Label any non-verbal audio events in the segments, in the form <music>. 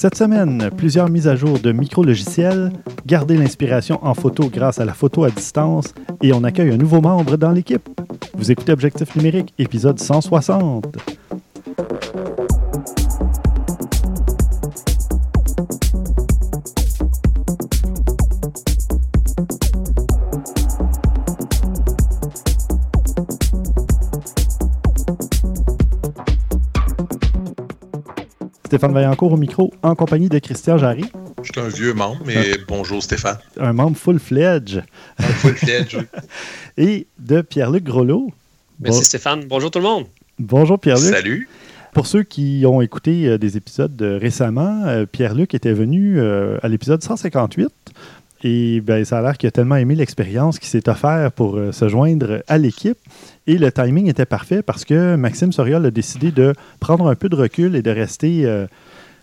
Cette semaine, plusieurs mises à jour de micro-logiciels, garder l'inspiration en photo grâce à la photo à distance et on accueille un nouveau membre dans l'équipe. Vous écoutez Objectif numérique, épisode 160. Stéphane Vaillancourt au micro, en compagnie de Christian Jarry. Je suis un vieux membre, mais bonjour Stéphane. Un membre full-fledged. Un full-fledged, oui. <laughs> Et de Pierre-Luc Grelot. Merci Stéphane. Bonjour tout le monde. Bonjour Pierre-Luc. Salut. Pour ceux qui ont écouté euh, des épisodes euh, récemment, euh, Pierre-Luc était venu à l'épisode 158 et ben, ça a l'air qu'il a tellement aimé l'expérience qu'il s'est offert pour se joindre à l'équipe. Et le timing était parfait parce que Maxime Soriol a décidé de prendre un peu de recul et de rester, euh,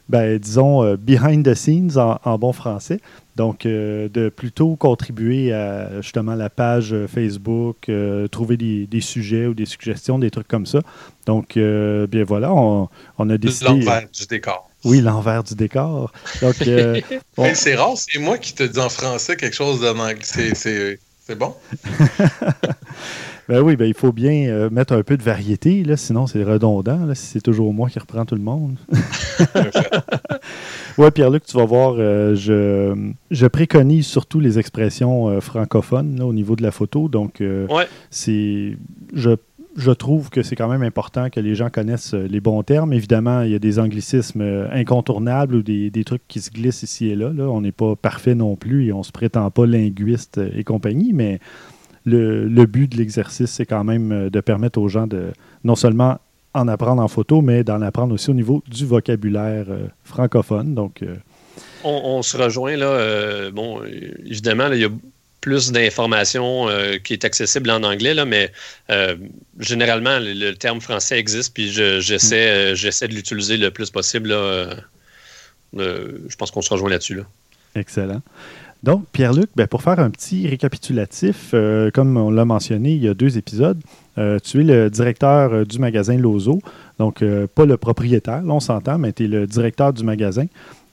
ben, disons, euh, behind the scenes en, bon français. Donc, euh, de plutôt contribuer à justement la page Facebook, trouver des, sujets ou des suggestions, des trucs comme ça. Donc, bien voilà, on, a décidé. L'envers du décor. Oui, l'envers du décor. Donc, <laughs> C'est rare, c'est moi qui te dis en français quelque chose de C'est bon? <laughs> Ben oui, ben il faut bien euh, mettre un peu de variété, là, sinon c'est redondant, si c'est toujours moi qui reprends tout le monde. <laughs> oui, Pierre-Luc, tu vas voir, euh, je, je, préconise surtout les expressions euh, francophones au niveau de la photo. Donc, c'est je, je trouve que c'est quand même important que les gens connaissent les bons termes. Évidemment, il y a des anglicismes incontournables ou des, des trucs qui se glissent ici et là. On n'est pas parfait non plus et on ne se prétend pas linguiste et compagnie, mais le, but de l'exercice, c'est quand même euh, de permettre aux gens de non seulement en apprendre en photo, mais d'en apprendre aussi au niveau du vocabulaire euh, francophone. Donc, euh, on, se rejoint là. bon, évidemment, il y a plus d'informations qui est accessible en anglais, là, mais généralement, le, terme français existe, puis j'essaie de l'utiliser le plus possible. je pense qu'on se rejoint là-dessus. Là. Excellent. Donc, Pierre-Luc, ben, pour faire un petit récapitulatif, euh, comme on l'a mentionné il y a deux épisodes, euh, tu es le directeur euh, du magasin Lozo, donc pas le propriétaire, là on s'entend, mais tu es le directeur du magasin.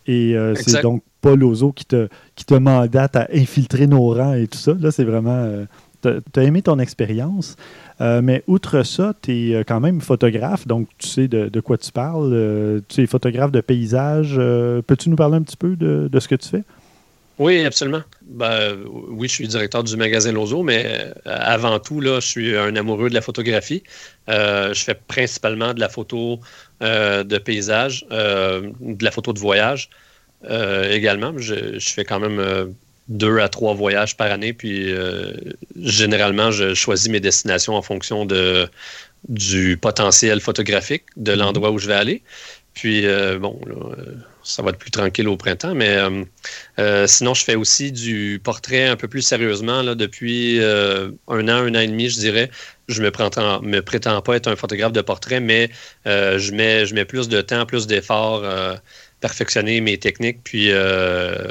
Et c'est donc pas Lozo qui te, qui te mandate à infiltrer nos rangs et tout ça. Là, c'est vraiment. tu as aimé ton expérience. mais outre ça, tu es quand même photographe, donc tu sais de, quoi tu parles. tu es photographe de paysage. Peux-tu nous parler un petit peu de, de ce que tu fais? Oui, absolument. Ben, oui, je suis directeur du magasin Lozo, mais euh, avant tout, là, je suis un amoureux de la photographie. Euh, je fais principalement de la photo euh, de paysage, de la photo de voyage également. Je, fais quand même deux à trois voyages par année, puis généralement, je choisis mes destinations en fonction de, du potentiel photographique de mm-hmm. l'endroit où je vais aller. Puis, bon, ça va être plus tranquille au printemps. Mais euh, euh, sinon, je fais aussi du portrait un peu plus sérieusement là, depuis euh, un an, un an et demi, je dirais. Je prétends, me prétends pas être un photographe de portrait, mais je, mets, plus de temps, plus d'efforts perfectionner mes techniques, puis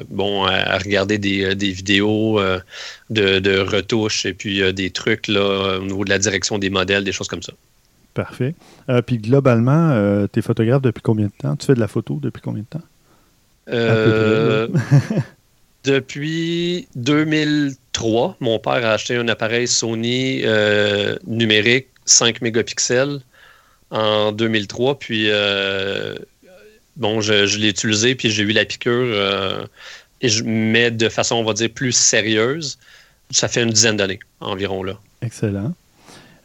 bon, à, regarder des, vidéos de, de, retouches et puis des trucs là, au niveau de la direction des modèles, des choses comme ça. Parfait. Euh, puis globalement, euh, tu es photographe depuis combien de temps? Tu fais de la photo depuis combien de temps? Euh, <laughs> depuis 2003, mon père a acheté un appareil Sony numérique 5 mégapixels en 2003. Puis, bon, je, l'ai utilisé, puis j'ai eu la piqûre. et je mets de façon, on va dire, plus sérieuse. Ça fait une dizaine d'années environ, là. Excellent.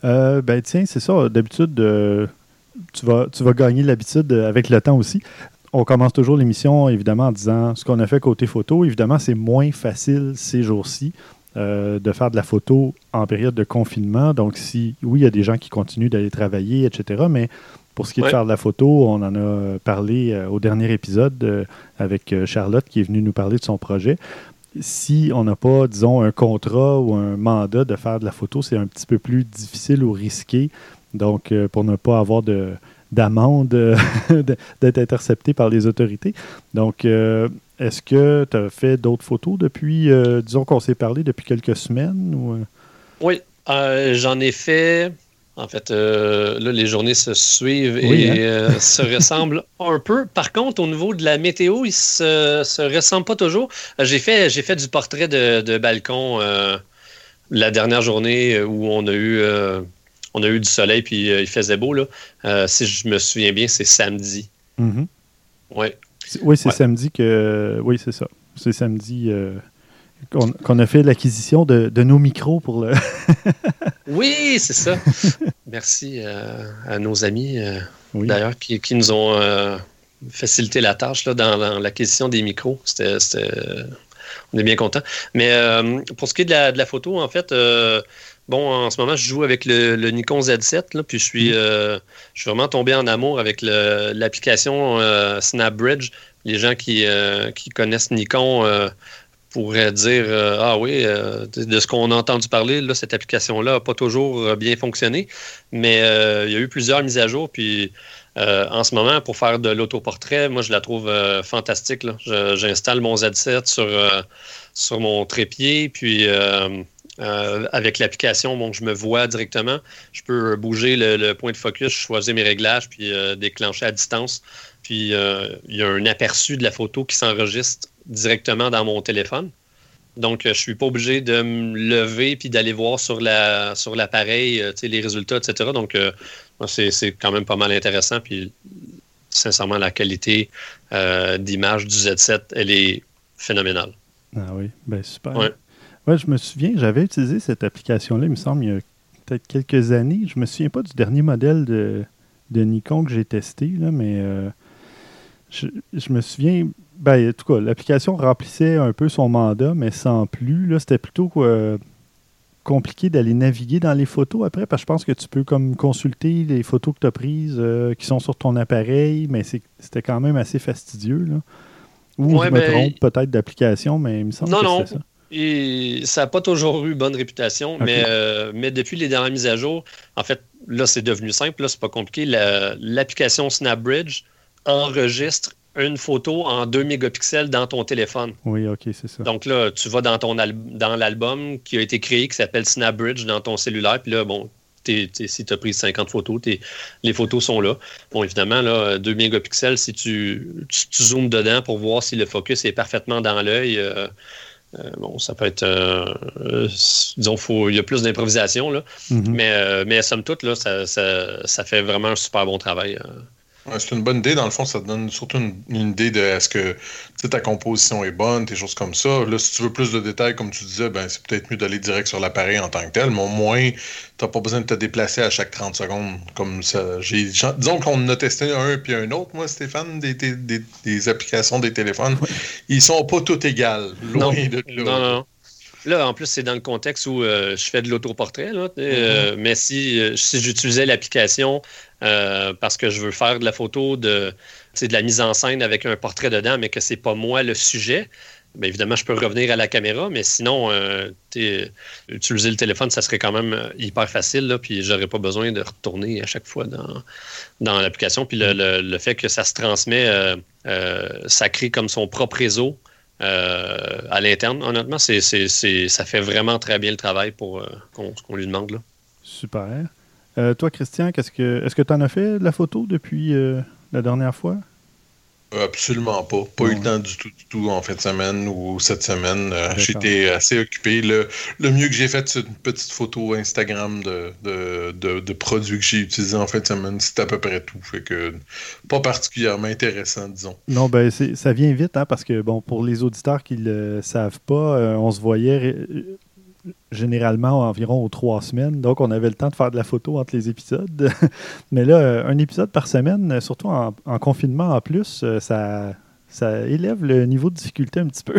Euh, ben tiens, c'est ça. D'habitude, euh, tu, vas, tu vas gagner l'habitude avec le temps aussi. On commence toujours l'émission, évidemment, en disant ce qu'on a fait côté photo. Évidemment, c'est moins facile ces jours-ci euh, de faire de la photo en période de confinement. Donc, si oui, il y a des gens qui continuent d'aller travailler, etc. Mais pour ce qui est de faire de la photo, on en a parlé au dernier épisode avec Charlotte qui est venue nous parler de son projet si on n'a pas, disons, un contrat ou un mandat de faire de la photo, c'est un petit peu plus difficile ou risqué. Donc, euh, pour ne pas avoir de d'amende <laughs> d'être intercepté par les autorités. Donc, euh, est-ce que tu as fait d'autres photos depuis, euh, disons qu'on s'est parlé depuis quelques semaines? Ou... Oui, j'en ai fait En fait, là, les journées se suivent et hein? <laughs> se ressemblent un peu. Par contre, au niveau de la météo, ils se, se ressemblent pas toujours. J'ai fait, j'ai fait du portrait de, de balcon la dernière journée où on a eu on a eu du soleil puis il faisait beau. Là. si je me souviens bien, c'est samedi. Ouais. Oui, c'est samedi que. Oui, c'est ça. C'est samedi euh, qu'on a fait l'acquisition de, nos micros pour le. <laughs> oui, c'est ça. Merci euh, à nos amis, euh, d'ailleurs, qui, nous ont facilité la tâche là, dans, l'acquisition des micros. C'était. On est bien content. Mais pour ce qui est de la, photo, en fait. Bon, en ce moment, je joue avec le, Nikon Z7, puis je suis, mm. je suis vraiment tombé en amour avec l'application SnapBridge les gens qui, euh, qui connaissent Nikon euh, pourraient dire euh, Ah oui, de ce qu'on a entendu parler, là, cette application-là n'a pas toujours bien fonctionné. Mais il y a eu plusieurs mises à jour. Puis en ce moment, pour faire de l'autoportrait, moi, je la trouve fantastique. J'installe mon Z7 sur, sur mon trépied. Puis. avec l'application, bon, je me vois directement. Je peux bouger le, point de focus, choisir mes réglages, puis déclencher à distance. Puis euh, il y a un aperçu de la photo qui s'enregistre directement dans mon téléphone. Donc, je ne suis pas obligé de me lever puis d'aller voir sur la sur l'appareil euh, les résultats, etc. Donc, euh, c'est quand même pas mal intéressant. Puis, sincèrement, la qualité d'image du Z7, elle est phénoménale. Ah oui, ben super. Ouais. je me souviens, j'avais utilisé cette application-là, il me semble, il y a peut-être quelques années. Je me souviens pas du dernier modèle de, de Nikon que j'ai testé, là, mais je, me souviens, ben, en tout cas, l'application remplissait un peu son mandat, mais sans plus. Là, c'était plutôt euh, compliqué d'aller naviguer dans les photos après, parce que je pense que tu peux comme consulter les photos que tu as prises euh, qui sont sur ton appareil, mais c'était quand même assez fastidieux. Là. Ou je me ben, trompe peut-être d'application, mais il me semble que c'est ça. Et ça n'a pas toujours eu bonne réputation, mais, euh, mais depuis les dernières mises à jour, en fait, là, c'est devenu simple, là, c'est pas compliqué. L'application SnapBridge, enregistre une photo en 2 mégapixels dans ton téléphone. Oui, OK, c'est ça. Donc là, tu vas dans, ton dans l'album qui a été créé, qui s'appelle SnapBridge dans ton cellulaire, puis là, bon, si tu as pris 50 photos, les photos sont là. Bon, évidemment, là, 2 mégapixels, si tu, zoomes dedans pour voir si le focus est parfaitement dans l'œil, euh, euh, bon, ça peut être. Euh, disons, il y a plus d'improvisation, là. Mm-hmm. mais, mais somme toute, là, ça, ça, fait vraiment un super bon travail c'est une bonne idée. Dans le fond, ça te donne surtout une, idée de est-ce que ta composition est bonne, des choses comme ça. Là, si tu veux plus de détails, comme tu disais, ben, c'est peut-être mieux d'aller direct sur l'appareil en tant que tel, mais au moins, tu n'as pas besoin de te déplacer à chaque 30 secondes. Comme ça. Disons qu'on a testé un puis un autre, moi, Stéphane, des, des, applications des téléphones. Ils sont pas tous égales. Loin de là. Non, non. Là, en plus, c'est dans le contexte où euh, je fais de l'autoportrait. Euh, mm-hmm. mais si, euh, si j'utilisais l'application parce que je veux faire de la photo, de, de la mise en scène avec un portrait dedans, mais que c'est pas moi le sujet, bien évidemment, je peux revenir à la caméra, mais sinon, utiliser le téléphone, ça serait quand même hyper facile, là, puis j'aurais pas besoin de retourner à chaque fois dans, dans l'application. Puis le, mm. le, fait que ça se transmet, ça crée comme son propre réseau euh, à l'interne. Honnêtement, ça fait vraiment très bien le travail pour euh, qu'on, lui demande. Là. Super. Euh, toi, Christian, qu'est-ce que, est-ce que tu en as fait de la photo depuis la dernière fois? Absolument pas. Pas eu le temps du tout, du tout en fin de semaine ou cette semaine. Euh, j'étais assez occupé. Le, mieux que j'ai fait, c'est une petite photo Instagram de, de, produits que j'ai utilisés en fin de semaine. C'est à peu près tout. Fait que pas particulièrement intéressant, disons. Non, ben ça vient vite, hein, parce que bon, pour les auditeurs qui ne le savent pas, euh, on se voyait généralement environ aux trois semaines. Donc, on avait le temps de faire de la photo entre les épisodes. <laughs> Mais là, euh, un épisode par semaine, surtout en, confinement en plus, euh, ça, ça élève le niveau de difficulté un petit peu.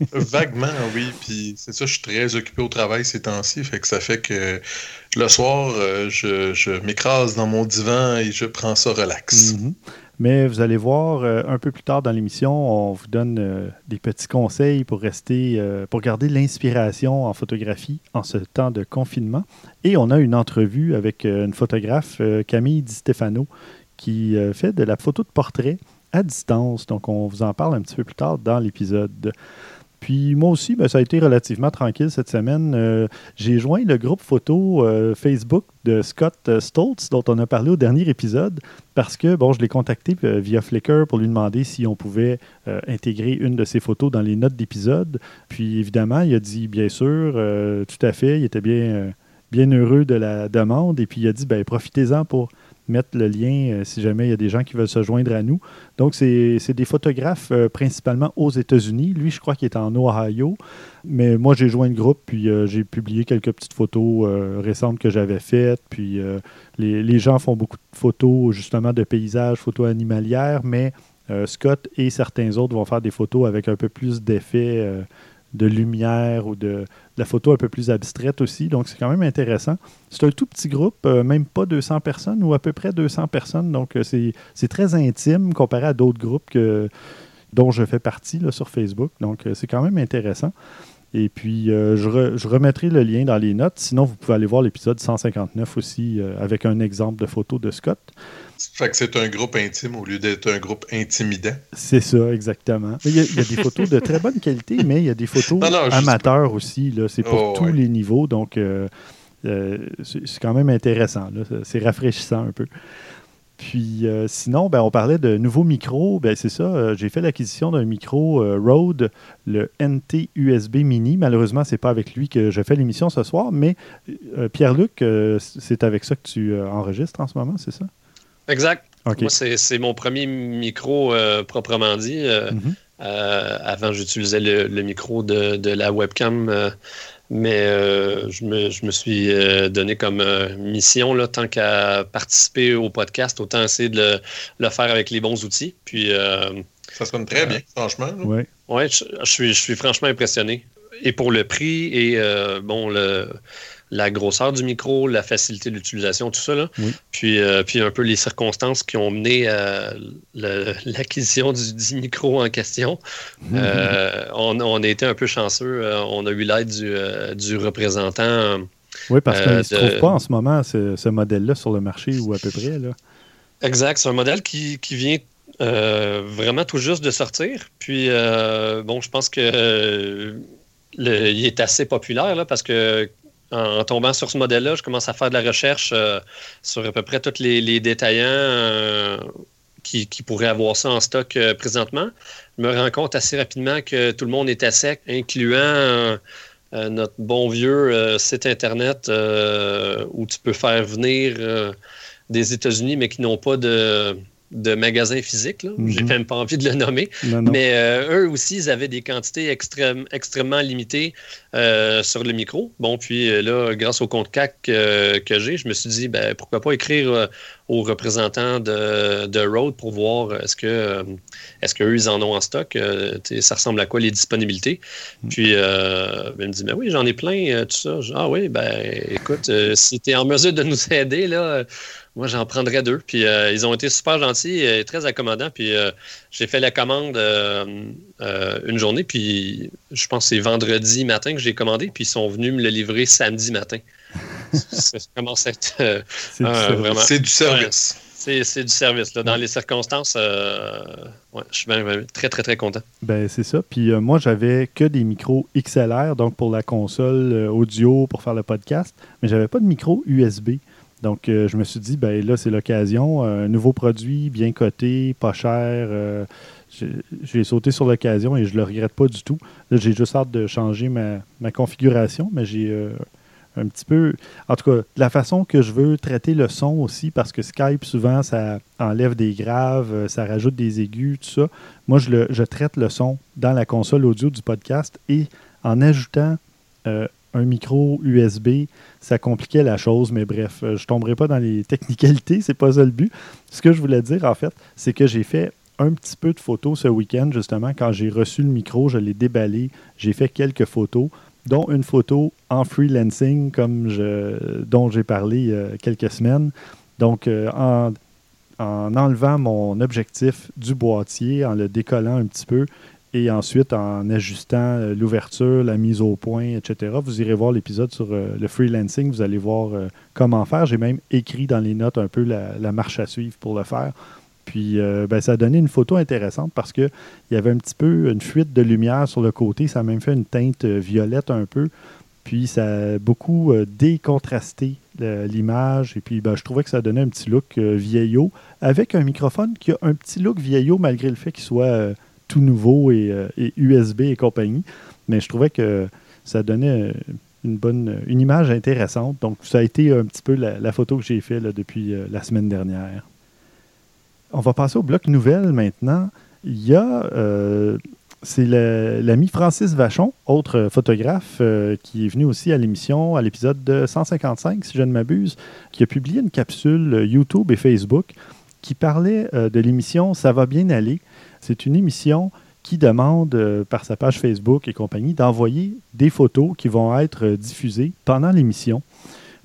<laughs> Vaguement, oui. Puis c'est ça, je suis très occupé au travail ces temps-ci. Fait que ça fait que le soir, euh, je, m'écrase dans mon divan et je prends ça relax. Mm-hmm. Mais vous allez voir euh, un peu plus tard dans l'émission, on vous donne euh, des petits conseils pour rester, euh, pour garder l'inspiration en photographie en ce temps de confinement. Et on a une entrevue avec une photographe, Camille Di Stefano, qui fait de la photo de portrait à distance. Donc on vous en parle un petit peu plus tard dans l'épisode. Puis moi aussi, ben, ça a été relativement tranquille cette semaine. Euh, j'ai joint le groupe photo euh, Facebook de Scott euh, Stoltz, dont on a parlé au dernier épisode, parce que bon, je l'ai contacté via Flickr pour lui demander si on pouvait intégrer une de ses photos dans les notes d'épisode. Puis évidemment, il a dit bien sûr, tout à fait, il était bien, heureux de la demande. Et puis il a dit ben, profitez-en pour mettre le lien euh, si jamais il y a des gens qui veulent se joindre à nous. Donc, c'est des photographes euh, principalement aux États-Unis. Lui, je crois qu'il est en Ohio. Mais moi, j'ai joint le groupe, puis euh, j'ai publié quelques petites photos récentes que j'avais faites. Puis les, les, gens font beaucoup de photos, justement, de paysages, photos animalières, mais Scott et certains autres vont faire des photos avec un peu plus d'effet de lumière ou de, la photo un peu plus abstraite aussi. Donc, c'est quand même intéressant. C'est un tout petit groupe, euh, même pas 200 personnes ou à peu près 200 personnes. Donc, euh, c'est très intime comparé à d'autres groupes dont je fais partie là, sur Facebook. Donc, euh, c'est quand même intéressant. Et puis, je, remettrai le lien dans les notes. Sinon, vous pouvez aller voir l'épisode 159 aussi avec un exemple de photo de Scott. Fait que c'est un groupe intime au lieu d'être un groupe intimidant. C'est ça, exactement. Il y, a, des photos de très bonne qualité, mais il y a des photos <laughs> amateurs aussi. C'est pour oh, tous les niveaux. Donc, euh, euh, c'est quand même intéressant. C'est rafraîchissant un peu. Puis euh, sinon, ben, on parlait de nouveaux micros. Ben, c'est ça, j'ai fait l'acquisition d'un micro Rode, le NT USB Mini. Malheureusement, c'est pas avec lui que je fais l'émission ce soir, mais Pierre-Luc, c'est avec ça que tu enregistres en ce moment, c'est ça? Exact. Moi, c'est mon premier micro euh, proprement dit. Euh, mhm. euh, avant, j'utilisais le, micro de, la webcam, mais je me, suis donné comme mission, là, tant qu'à participer au podcast, autant essayer de le, faire avec les bons outils. Puis, Ça sonne très bien, franchement. Oui, ouais, je, suis, je suis franchement impressionné. Et pour le prix et bon, le la grosseur du micro, la facilité d'utilisation, tout ça. Là. Puis, euh, puis un peu les circonstances qui ont mené à <laughs> l'acquisition du, micro en question. Euh, on, a été un peu chanceux. Euh, on a eu l'aide du, représentant. Oui, parce qu'il ne se trouve pas en ce moment ce, modèle-là sur le marché ou à peu près. Là. Exact. C'est un modèle qui, vient vraiment tout juste de sortir. Puis, bon, je pense que il est assez populaire là, parce que en, tombant sur ce modèle-là, je commence à faire de la recherche euh, sur à peu près tous les, détaillants euh, qui, pourraient avoir ça en stock euh, présentement. Je me rends compte assez rapidement que tout le monde est à sec, incluant notre bon vieux site Internet où tu peux faire venir des États-Unis, mais qui n'ont pas de de magasins physiques. Je n'ai J'ai mhm. même pas envie de le nommer. Mais euh, eux aussi, ils avaient des quantités extrêmement limitées euh, sur le micro. Bon, puis euh, là, grâce au compte CAC que j'ai, je me suis dit, ben, pourquoi pas écrire aux représentants de, de Rode pour voir est-ce que est-ce qu'eux, ils en ont en stock, ça ressemble à quoi les disponibilités? Mhm. Puis ben, il me dit, ben oui, j'en ai plein, tout ça. ah oui, ben écoute, si tu es en mesure de nous aider, là, moi, j'en prendrais deux. Puis euh, ils ont été super gentils et très accommodants. Puis euh, j'ai fait la commande euh, une journée. Puis je pense que c'est vendredi matin que j'ai commandé. Puis ils sont venus me le livrer samedi matin. Ça <laughs> commence à être vraiment. C'est du service. c'est du service. Dans les circonstances, je suis très, très, très content. Ben, c'est ça. Puis moi, j'avais que des micros XLR, donc pour la console audio, pour faire le podcast, mais j'avais pas de micro USB. Donc, euh, je me suis dit, ben là, c'est l'occasion. Euh, un nouveau produit, bien coté, pas cher. Euh, j'ai sauté sur l'occasion et je ne le regrette pas du tout. Là, j'ai juste hâte de changer ma, configuration, mais j'ai un petit peu. En tout cas, la façon que je veux traiter le son aussi, parce que Skype, souvent, ça enlève des graves, ça rajoute des aigus, tout ça. Moi, je, traite le son dans la console audio du podcast et en ajoutant un micro USB, ça compliquait la chose, mais bref, euh, je ne tomberai pas dans les <laughs> technicalités, c'est pas ça le but. Ce que je voulais dire, en fait, c'est que j'ai fait un petit peu de photos ce week-end, justement, quand j'ai reçu le micro, je l'ai déballé, j'ai fait quelques photos, dont une photo en freelancing, comme je, dont j'ai parlé a quelques semaines. Donc, euh, en, en enlevant mon objectif du boîtier, en le décollant un petit peu, et ensuite, en ajustant euh, l'ouverture, la mise au point, etc., vous irez voir l'épisode sur euh, le freelancing. Vous allez voir euh, comment faire. J'ai même écrit dans les notes un peu la, marche à suivre pour le faire. Puis euh, ben, ça a donné une photo intéressante parce qu'il y avait un petit peu une fuite de lumière sur le côté. Ça a même fait une teinte euh, violette un peu. Puis ça a beaucoup euh, décontrasté l'image. Et puis ben, je trouvais que ça donnait un petit look vieillot avec un microphone qui a un petit look vieillot malgré le fait qu'il soit tout nouveau et, USB et compagnie. Mais je trouvais que ça donnait une bonne une image intéressante. Donc ça a été un petit peu la, photo que j'ai faite depuis la semaine dernière. On va passer au bloc nouvelle maintenant. Il y a, euh, c'est l'ami Francis Vachon, autre photographe, euh, qui est venu aussi à l'émission, à l'épisode 155, si je ne m'abuse, qui a publié une capsule YouTube et Facebook qui parlait euh, de l'émission Ça va bien aller. C'est une émission qui demande par sa page Facebook et compagnie d'envoyer des photos qui vont être diffusées pendant l'émission.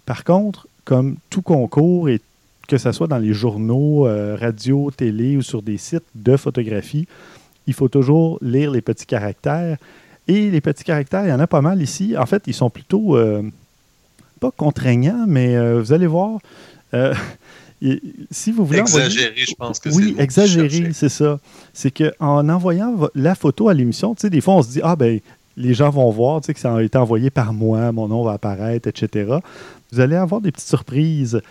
Par contre, comme tout concours et que ce soit dans les journaux, euh, radio, télé ou sur des sites de photographie, il faut toujours lire les petits caractères. Et les petits caractères, il y en a pas mal ici. En fait, ils sont plutôt euh, pas contraignants, mais euh, vous allez voir. <laughs> si vous voulez exagérer, je pense que c'est Oui, exagérer, c'est ça. C'est qu'en envoyant la photo à l'émission, tu sais, des fois, on se dit Ah, ben, les gens vont voir tu sais, que ça a été envoyé par moi, mon nom va apparaître, etc. Vous allez avoir des petites surprises.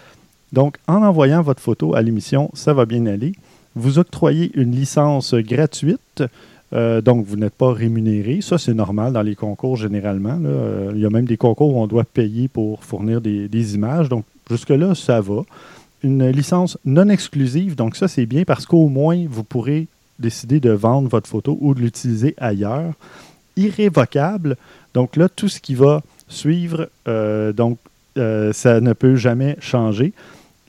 Donc, en envoyant votre photo à l'émission, ça va bien aller. Vous octroyez une licence gratuite. Euh, donc, vous n'êtes pas rémunéré. Ça, c'est normal dans les concours généralement. Euh, il y a même des concours où on doit payer pour fournir des, images. Donc, jusque-là, ça va. Une licence non exclusive. Donc, ça, c'est bien parce qu'au moins, vous pourrez décider de vendre votre photo ou de l'utiliser ailleurs. Irrévocable. Donc, là, tout ce qui va suivre, euh, donc, ça ne peut jamais changer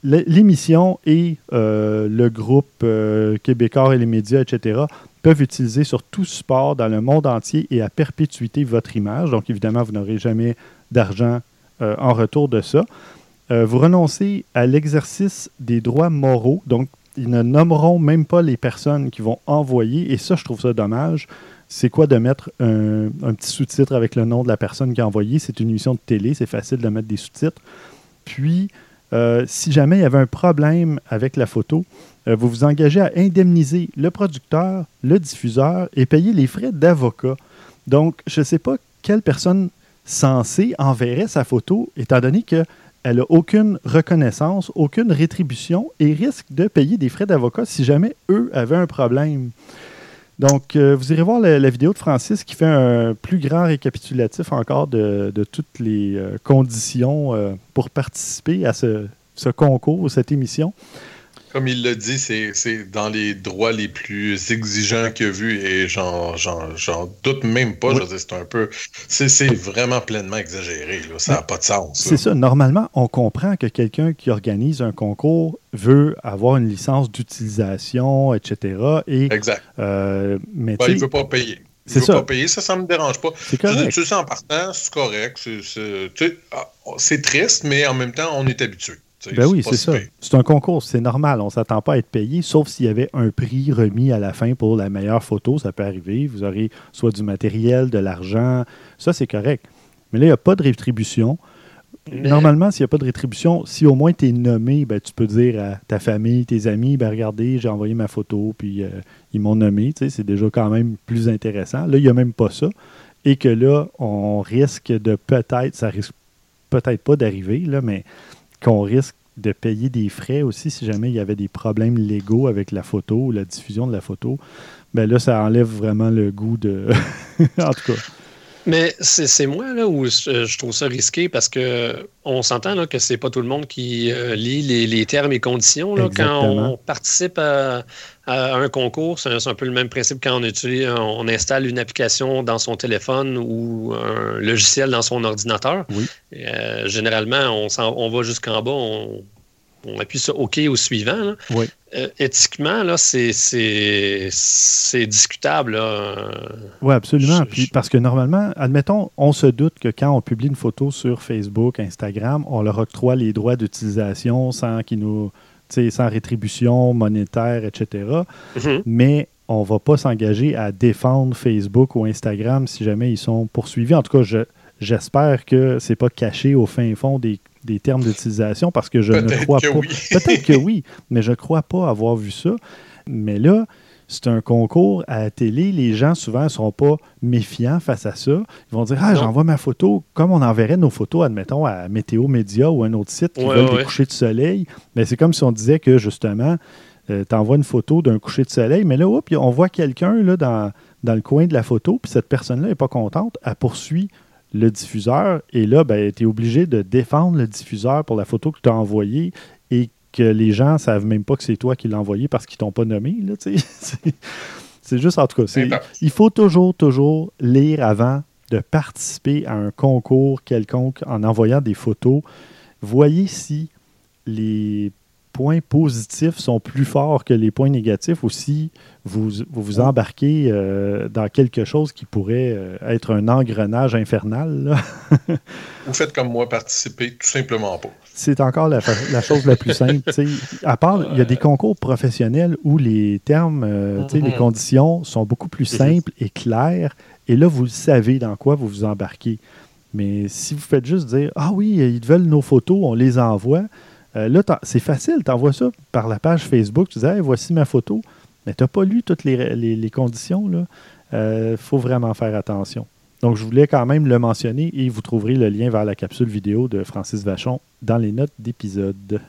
l'émission et euh, le groupe euh, québécois et les médias, etc., peuvent utiliser sur tout support dans le monde entier et à perpétuité votre image. Donc, évidemment, vous n'aurez jamais d'argent euh, en retour de ça. vous renoncez à l'exercice des droits moraux. Donc, ils ne nommeront même pas les personnes qui vont envoyer. Et ça, je trouve ça dommage. C'est quoi de mettre un, un petit sous-titre avec le nom de la personne qui a envoyé? C'est une émission de télé, c'est facile de mettre des sous-titres. Puis, euh, si jamais il y avait un problème avec la photo, euh, vous vous engagez à indemniser le producteur, le diffuseur et payer les frais d'avocat. Donc, je ne sais pas quelle personne censée enverrait sa photo, étant donné qu'elle n'a aucune reconnaissance, aucune rétribution et risque de payer des frais d'avocat si jamais eux avaient un problème. Donc, euh, vous irez voir la, vidéo de Francis qui fait un plus grand récapitulatif encore de, toutes les euh, conditions euh, pour participer à ce, ce concours, cette émission. Comme il l'a dit, c'est dans les droits les plus exigeants qu'il a vu et j'en doute même pas. C'est un peu. C'est vraiment pleinement exagéré. Ça n'a pas de sens. C'est ça. Normalement, on comprend que quelqu'un qui organise un concours veut avoir une licence d'utilisation, etc. Et, exact. Euh, mais ben, il ne veut pas payer. C'est ça. Pas payer, ça, ça me dérange pas. C'est correct. Tu, sais, en partant, c'est correct. Ah, c'est triste, mais en même temps, on est habitué. Ben oui, c'est ça. C'est un concours, c'est normal. On ne s'attend pas à être payé, sauf s'il y avait un prix remis à la fin pour la meilleure photo. Ça peut arriver. Vous aurez soit du matériel, de l'argent. Ça, c'est correct. Mais là, il n'y a pas de rétribution. Normalement, s'il n'y a pas de rétribution, si au moins tu es nommé, ben, tu peux dire à ta famille, tes amis, ben, regardez, j'ai envoyé ma photo, puis euh, ils m'ont nommé. C'est déjà quand même plus intéressant. Là, il n'y a même pas ça. Et que là, on risque de peut-être, ça risque peut-être pas d'arriver, là, mais qu'on risque de payer des frais aussi si jamais il y avait des problèmes légaux avec la photo ou la diffusion de la photo. Ben là, ça enlève vraiment le goût de. <laughs> en tout cas. Mais c'est moi là où je, trouve ça risqué parce que on s'entend que c'est pas tout le monde qui euh, lit les, termes et conditions. Là, quand on participe à, un concours, c'est un, peu le même principe quand on, utilise, on installe une application dans son téléphone ou un logiciel dans son ordinateur. Oui. Euh, généralement, on, on va jusqu'en bas, on, on appuie sur OK au suivant. Oui. Euh, éthiquement, là, c'est, discutable. Oui, absolument. Puis, parce que normalement, admettons, on se doute que quand on publie une photo sur Facebook, Instagram, on leur octroie les droits d'utilisation sans qu'ils nous sans rétribution monétaire, etc. Mm-hmm. Mais on ne va pas s'engager à défendre Facebook ou Instagram si jamais ils sont poursuivis. En tout cas, je, J'espère que c'est pas caché au fin fond des, termes d'utilisation parce que je ne crois pas. <laughs> Peut-être que oui, mais je ne crois pas avoir vu ça. Mais là, c'est un concours à la télé. Les gens, souvent, ne seront pas méfiants face à ça. Ils vont dire Ah, j'envoie ma photo, comme on enverrait nos photos, admettons, à Météo Média ou un autre site qui veut des couchers de soleil. Mais c'est comme si on disait que, justement, euh, tu envoies une photo d'un coucher de soleil, mais là, on voit quelqu'un dans, dans le coin de la photo, puis cette personne-là n'est pas contente, elle poursuit le diffuseur, et là, ben, tu es obligé de défendre le diffuseur pour la photo que tu as envoyée et que les gens ne savent même pas que c'est toi qui l'as envoyé parce qu'ils t'ont pas nommé. <laughs> c'est juste, en tout cas, il faut toujours, toujours lire avant de participer à un concours quelconque en envoyant des photos. Voyez si les points positifs sont plus forts que les points négatifs aussi vous vous, embarquez euh, dans quelque chose qui pourrait euh, être un engrenage infernal. <laughs> vous faites comme moi, participer tout simplement pas. C'est encore la, chose la plus simple. à part, il y a des concours professionnels où les termes, euh, les mm-hmm. conditions sont beaucoup plus simples et claires. Et là, vous savez dans quoi vous vous embarquez. Mais si vous faites juste dire Ah oui, ils veulent nos photos, on les envoie. Là, c'est facile, tu envoies ça par la page Facebook. Tu dis Voici ma photo mais tu n'as pas lu toutes les, conditions. Il euh, faut vraiment faire attention. Donc, je voulais quand même le mentionner et vous trouverez le lien vers la capsule vidéo de Francis Vachon dans les notes d'épisode.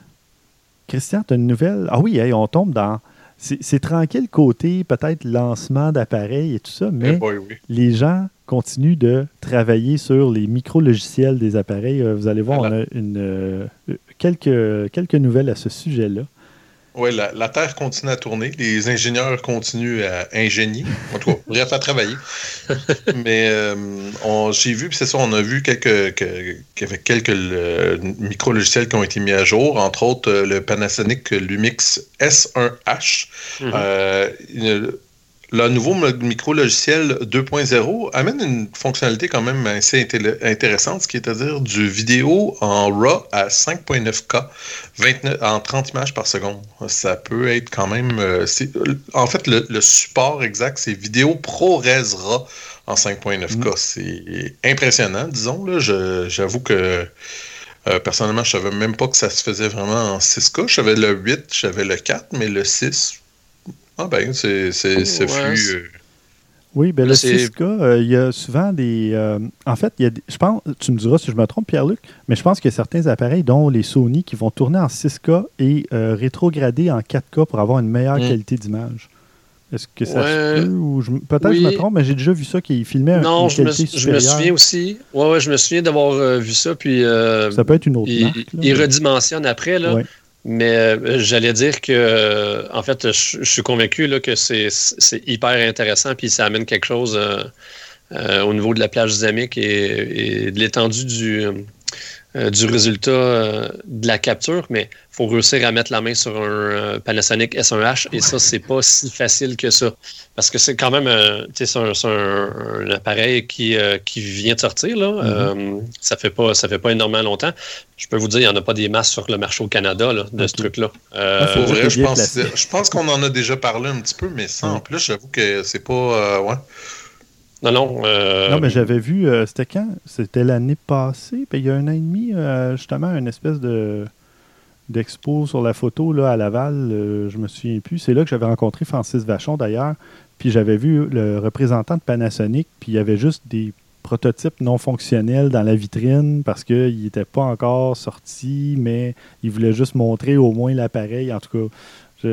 Christian, tu as une nouvelle? Ah oui, on tombe dans. C'est tranquille côté peut-être lancement d'appareils et tout ça, mais eh les gens continuent de travailler sur les micro-logiciels des appareils. Euh, vous allez voir, on a une, euh, quelques, quelques nouvelles à ce sujet-là. Oui, la, Terre continue à tourner. Les ingénieurs continuent à ingénier. En tout cas, <laughs> bref, à travailler. Mais euh, j'ai vu, c'est ça, on a vu quelques, quelques, quelques micro-logiciels qui ont été mis à jour, entre autres euh, le Panasonic Lumix S1H. Le nouveau micro-logiciel 2.0 amène une fonctionnalité quand même assez intéressante, ce qui est à dire du vidéo en RAW à 5.9K en 30 images par seconde. Ça peut être quand même... Euh, en fait, le, support exact, c'est vidéo ProRes RAW en 5.9K. Mm. C'est impressionnant, disons. J'avoue que... Euh, personnellement, je ne savais même pas que ça se faisait vraiment en 6K. Je savais le 8, je savais le 4, mais le 6, ah ben, c'est euh, Oui, ben le 6K, euh, il y a souvent des... Euh, en fait, y a je pense, tu me diras si je me trompe, Pierre-Luc, mais je pense qu'il y a certains appareils, dont les Sony, qui vont tourner en 6K et rétrograder en 4K pour avoir une meilleure mm. qualité d'image. Est-ce que ça se peut ou peut-être que je me trompe, mais j'ai déjà vu ça qui filmait non, une qualité je me, je me souviens aussi. Ouais, ouais, je me souviens d'avoir vu ça. Puis, ça peut être une autre il, marque. il redimensionne après. Là. Mais euh, j'allais dire que, euh, en fait, je, suis convaincu là, que c'est hyper intéressant, puis ça amène quelque chose euh, au niveau de la plage dynamique et, de l'étendue du, du résultat de la capture. Mais il faut réussir à mettre la main sur un Panasonic S1H, et ça, c'est pas si facile que ça. Parce que c'est quand même un, un, appareil qui, euh, qui vient de sortir. Là. Mm-hmm. Euh, ça fait pas ça fait pas énormément longtemps. Je peux vous dire, il n'y en a pas des masses sur le marché au Canada de ce truc-là. Euh, ah, je, pense, je pense qu'on en a déjà parlé un petit peu, mais ça, en plus, j'avoue que c'est pas. ouais. Non, non. Non, mais j'avais vu, c'était quand? C'était l'année passée, puis il y a un an et demi, justement, une espèce de d'expo sur la photo là, à Laval, je me souviens plus. C'est là que j'avais rencontré Francis Vachon d'ailleurs. Puis j'avais vu le représentant de Panasonic, puis il y avait juste des prototypes non fonctionnels dans la vitrine parce qu'il n'était pas encore sorti, mais il voulait juste montrer au moins l'appareil. En tout cas,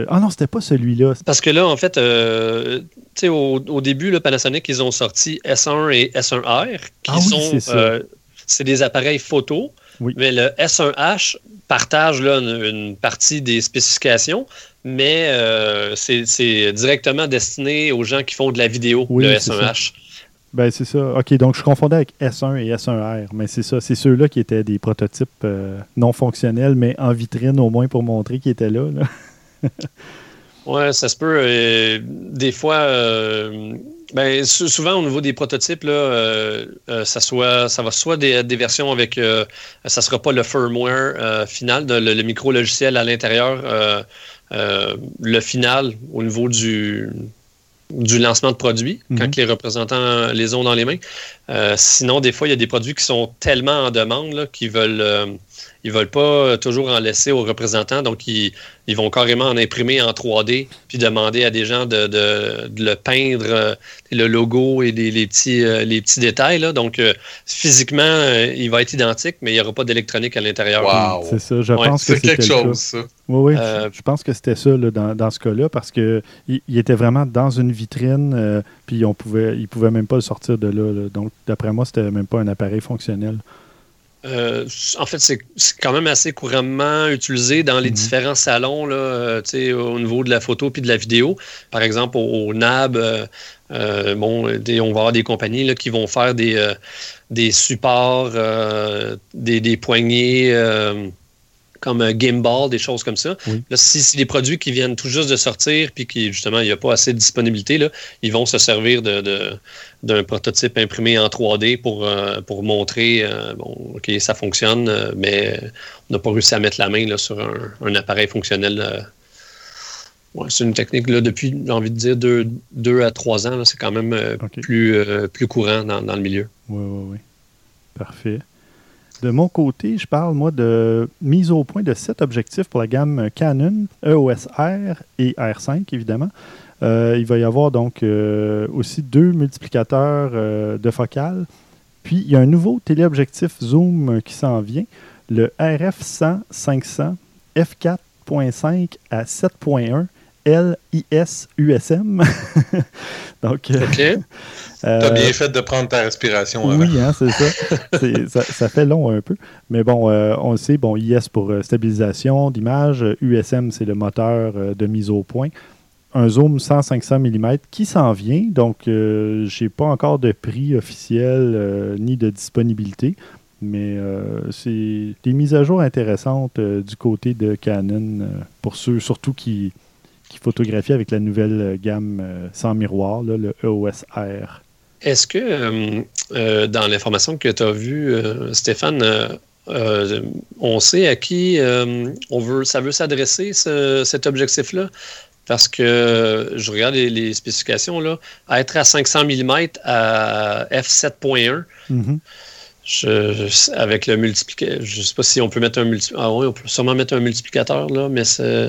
ah non, c'était pas celui-là. Parce que là, en fait, euh, au, au, début, le Panasonic, ils ont sorti S1 et S1R, qui ah sont. Euh, c'est des appareils photo. Mais le S1H partage là, une, partie des spécifications, mais euh, c'est directement destiné aux gens qui font de la vidéo, le S1H. Ben, c'est ça. OK, donc je confondais avec S1 et S1R, mais c'est ça. C'est ceux-là qui étaient des prototypes euh, non fonctionnels, mais en vitrine au moins pour montrer qu'ils étaient là. Oui, ça se peut. Euh, des fois, ben, souvent au niveau des prototypes, là, ça, soit, ça va soit des, versions avec. ça ne sera pas le firmware final, le, micro-logiciel à l'intérieur. Euh, le final au niveau du, du lancement de produits, quand mhm. les représentants les ont dans les mains. sinon, des fois, il y a des produits qui sont tellement en demande qu'ils veulent ils veulent pas toujours en laisser aux représentants, donc ils, vont carrément en imprimer en 3D, puis demander à des gens de, le peindre, euh, le logo et les, petits, euh, les petits détails. Donc, euh, physiquement, il va être identique, mais il n'y aura pas d'électronique à l'intérieur. C'est ça, je pense que c'est quelque chose, ça. Oui, oui, je pense que c'était ça dans, ce cas-là, parce qu'il il était vraiment dans une vitrine, puis on pouvait, il ne pouvait même pas le sortir de là. Donc, d'après moi, c'était même pas un appareil fonctionnel. Euh, en fait, c'est quand même assez couramment utilisé dans les mhm. différents salons là, euh, au niveau de la photo puis de la vidéo. Par exemple, au, NAB, euh, bon, on va avoir des compagnies là, qui vont faire des, des supports, des, des, poignées comme un gimbal, des choses comme ça. si c'est des produits qui viennent tout juste de sortir, puis qui justement, il n'y a pas assez de disponibilité, là, ils vont se servir de, d'un prototype imprimé en 3D pour, euh, pour montrer, euh, bon, OK, ça fonctionne, euh, mais on n'a pas réussi à mettre la main là, sur un, appareil fonctionnel. c'est une technique, là, depuis, j'ai envie de dire, deux, deux à trois ans, c'est quand même plus, plus courant dans, dans le milieu. Oui, oui, oui. Parfait. De mon côté, je parle, moi, de mise au point de sept objectifs pour la gamme Canon, EOS R et R5, évidemment. Euh, il va y avoir donc euh, aussi deux multiplicateurs euh, de focale. Puis, il y a un nouveau téléobjectif zoom qui s'en vient, le RF100 500 f4.5 à 7.1 LIS USM. Euh, T'as bien fait de prendre ta respiration. Oui, hein, <laughs> c'est ça. ça. fait long un peu. Mais bon, euh, on le sait, bon, IS pour euh, stabilisation d'image, USM, c'est le moteur de mise au point. Un zoom 100-500 mm qui s'en vient. Donc, je n'ai pas encore de prix officiel ni de disponibilité. Mais c'est des mises à jour intéressantes du côté de Canon pour ceux surtout qui, qui photographient avec la nouvelle gamme sans miroir, le EOS R. Est-ce que euh, euh, dans l'information que tu as vue, euh, Stéphane, on sait à qui on veut, ça veut s'adresser, cet objectif-là? Parce que je regarde les, spécifications, là, à être à 500 mm à f7.1, mm-hmm. avec le multiplicateur, je ne sais pas si on peut mettre un multiplicateur. Ah oui, on peut sûrement mettre un multiplicateur, là, mais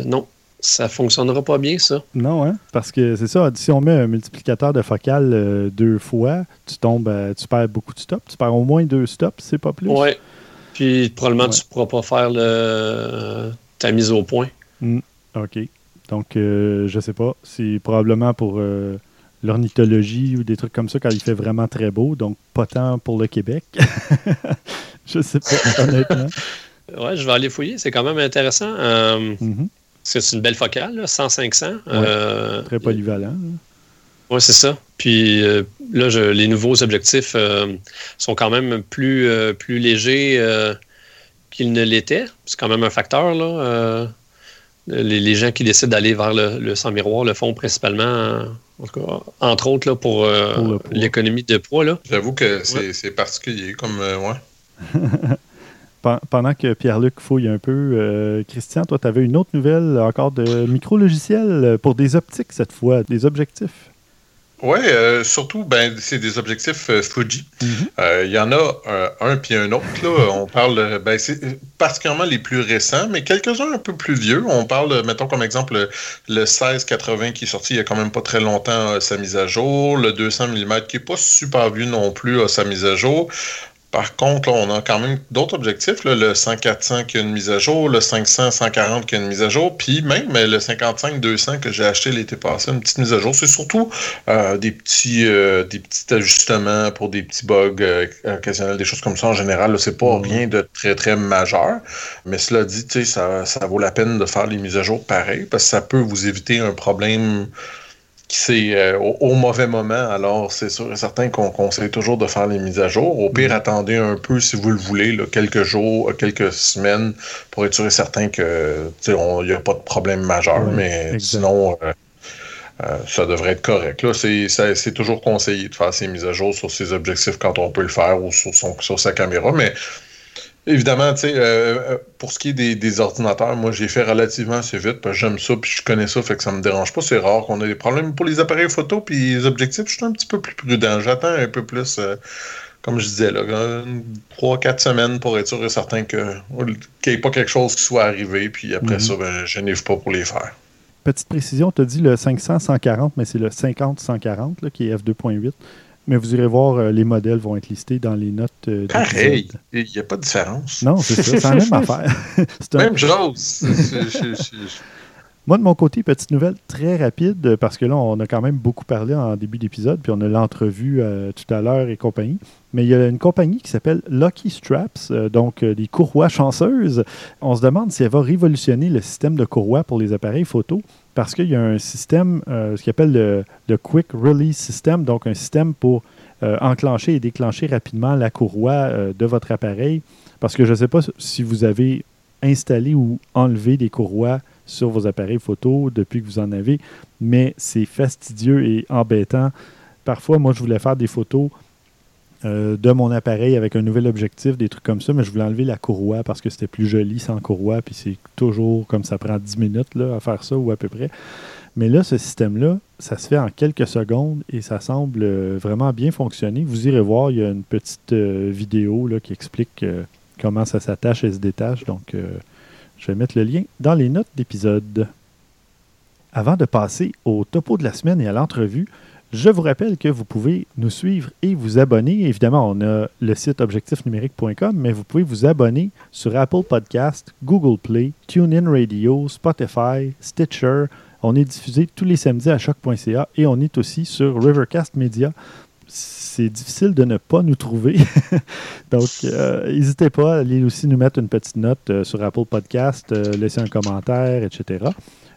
non, ça fonctionnera pas bien, ça. Non, hein? Parce que c'est ça, si on met un multiplicateur de focale euh, deux fois, tu tombes, tu perds beaucoup de stops. Tu perds au moins deux stops, c'est pas plus. Oui. Puis probablement tu ne pourras pas faire le, ta mise au point. Hmm, OK. Donc, euh, je sais pas. C'est probablement pour euh, l'ornithologie ou des trucs comme ça quand il fait vraiment très beau. Donc, pas tant pour le Québec. <laughs> je sais pas, honnêtement. <laughs> Ouais, je vais aller fouiller. C'est quand même intéressant. Mm-hmm. C'est une belle focale, 100-500. Euh, très polyvalent. Oui, c'est ça. Puis euh, là, les nouveaux objectifs euh, sont quand même plus, plus légers qu'ils ne l'étaient. C'est quand même un facteur. Là. Les, gens qui décident d'aller vers le, sans miroir le font principalement, entre autres, là, pour, l'économie de poids. J'avoue que c'est particulier comme. ouais. <laughs> pendant que Pierre-Luc fouille un peu, euh, Christian, toi, tu avais une autre nouvelle encore de micro-logiciel pour des optiques cette fois, des objectifs. Oui, euh, surtout, ben, c'est des objectifs euh, Fuji. Mm-hmm. Il y en a un puis un autre. Là. <laughs> On parle, ben, c'est particulièrement les plus récents, mais quelques-uns un peu plus vieux. On parle, mettons comme exemple, le 1680 qui est sorti il y a quand même pas très longtemps sa mise à jour. Le 200 mm qui n'est pas super vieux non plus à sa mise à jour. Par contre, on a quand même d'autres objectifs. le 100-400 qui a une mise à jour, le 500-140 qui a une mise à jour, puis même le 55-200 que j'ai acheté l'été passé, une petite mise à jour. C'est surtout euh, des, petits, euh, des petits ajustements pour des petits bugs euh, occasionnels, des choses comme ça. En général, c'est pas mm-hmm. rien de très, très majeur. Mais cela dit, ça, ça vaut la peine de faire les mises à jour pareil, parce que ça peut vous éviter un problème c'est euh, au, mauvais moment. Alors, c'est sûr et certain qu'on conseille toujours de faire les mises à jour. Au pire, mm. attendez un peu si vous le voulez, quelques jours, euh, quelques semaines, pour être sûr et certain qu'il n'y a pas de problème majeur. mais sinon, euh, ça devrait être correct. c'est toujours conseillé de faire ces mises à jour sur ses objectifs quand on peut le faire ou sur, son, sur sa caméra. Mais Évidemment, tu sais, euh, pour ce qui est des, ordinateurs, moi, j'ai fait relativement assez vite, parce que j'aime ça, puis je connais ça, fait que ça me dérange pas. C'est rare qu'on ait des problèmes. Pour les appareils photo, puis les objectifs, je suis un petit peu plus prudent. J'attends un peu plus, comme je disais, là, 3-4 semaines pour être sûr et certain qu'il n'y ait pas quelque chose qui soit arrivé, puis après mhm. ça, ben, je n'ai pas pour les faire. Petite précision, tu as dit le 500-140, mais c'est le 50-140 qui est f2.8. Mais vous irez voir, euh, les modèles vont être listés dans les notes. Euh, Pareil, il n'y a pas de différence. Non, c'est ça, c'est la même affaire. <laughs> c'est Même chose. <laughs> Moi, de mon côté, petite nouvelle très rapide, parce que là, on a quand même beaucoup parlé en début d'épisode, puis on a l'entrevue euh, tout à l'heure et compagnie. Mais il y a une compagnie qui s'appelle Lucky Straps, euh, donc des courroies chanceuses. On se demande si elle va révolutionner le système de courroies pour les appareils photo, parce qu'il y a un système, ce qu'on appelle le, Quick Release System, donc un système pour enclencher et déclencher rapidement la courroie de votre appareil. Parce que je ne sais pas si vous avez installé ou enlevé des courroies sur vos appareils photo depuis que vous en avez, mais c'est fastidieux et embêtant. Parfois, moi, je voulais faire des photos euh, de mon appareil avec un nouvel objectif, des trucs comme ça, mais je voulais enlever la courroie parce que c'était plus joli sans courroie, puis c'est toujours comme ça prend 10 minutes à faire ça ou à peu près. Mais là, ce système-là, ça se fait en quelques secondes et ça semble euh, vraiment bien fonctionner. Vous irez voir, il y a une petite euh, vidéo là, qui explique comment ça s'attache et se détache. Donc, je vais mettre le lien dans les notes d'épisode. Avant de passer au topo de la semaine et à l'entrevue, je vous rappelle que vous pouvez nous suivre et vous abonner. Évidemment, on a le site objectifnumérique.com, mais vous pouvez vous abonner sur Apple Podcast, Google Play, TuneIn Radio, Spotify, Stitcher. On est diffusé tous les samedis à choc.ca et on est aussi sur Rivercast Media c'est difficile de ne pas nous trouver. <laughs> Donc, euh, n'hésitez pas à aller aussi nous mettre une petite note euh, sur Apple Podcast, euh, laisser un commentaire, etc.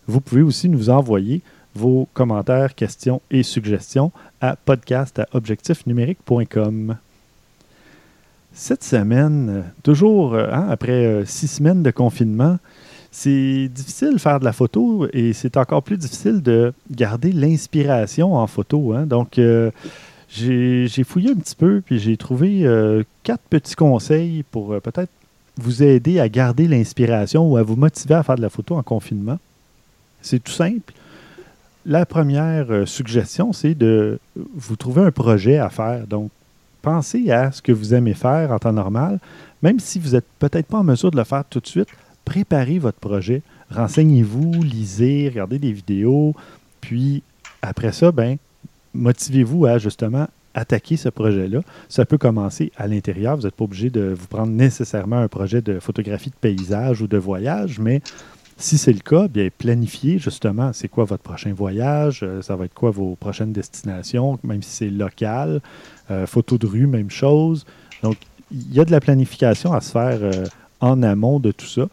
Vous pouvez aussi nous envoyer vos commentaires, questions et suggestions à podcast.objectifnumérique.com. Cette semaine, toujours hein, après six semaines de confinement, c'est difficile de faire de la photo et c'est encore plus difficile de garder l'inspiration en photo. Hein. Donc, j'ai fouillé un petit peu, puis j'ai trouvé euh, quatre petits conseils pour euh, peut-être vous aider à garder l'inspiration ou à vous motiver à faire de la photo en confinement. C'est tout simple. La première euh, suggestion, c'est de vous trouver un projet à faire. Donc, pensez à ce que vous aimez faire en temps normal. Même si vous n'êtes peut-être pas en mesure de le faire tout de suite, préparez votre projet. Renseignez-vous, lisez, regardez des vidéos. Puis, après ça, ben, motivez-vous à justement attaquer ce projet-là. Ça peut commencer à l'intérieur. Vous n'êtes pas obligé de vous prendre nécessairement un projet de photographie de paysage ou de voyage, mais si c'est le cas, bien planifiez justement c'est quoi votre prochain voyage, euh, ça va être quoi vos prochaines destinations, même si c'est local. Euh, photo de rue, même chose. Donc, il y a de la planification à se faire euh, en amont de tout ça.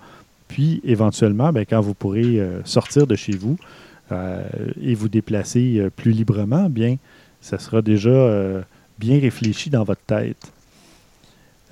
Puis, éventuellement, quand vous pourrez sortir de chez vous, et vous déplacer plus librement, bien, ça sera déjà bien réfléchi dans votre tête.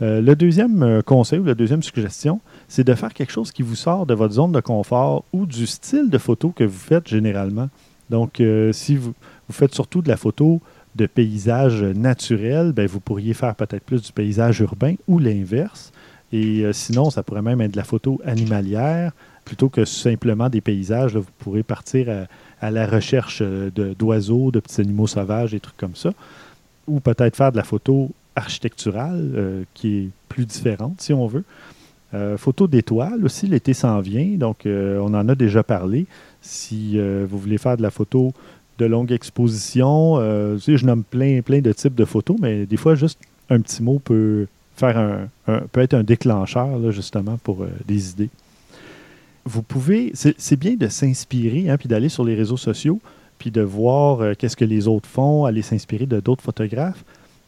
Le deuxième conseil ou la deuxième suggestion, c'est de faire quelque chose qui vous sort de votre zone de confort ou du style de photo que vous faites généralement. Donc, si vous, faites surtout de la photo de paysage naturel, bien, vous pourriez faire peut-être plus du paysage urbain ou l'inverse. Et sinon, ça pourrait même être de la photo animalière, plutôt que simplement des paysages, vous pourrez partir à, la recherche euh, d'oiseaux, de, petits animaux sauvages, des trucs comme ça. Ou peut-être faire de la photo architecturale, euh, qui est plus différente, si on veut. Euh, photo d'étoiles aussi, l'été s'en vient, donc on en a déjà parlé. Si vous voulez faire de la photo de longue exposition, je nomme plein, plein de types de photos, mais des fois, juste un petit mot peut faire un, peut être un déclencheur, justement, pour des idées vous pouvez, c'est bien de s'inspirer, hein, puis d'aller sur les réseaux sociaux, puis de voir euh, qu'est-ce que les autres font, aller s'inspirer de d'autres photographes.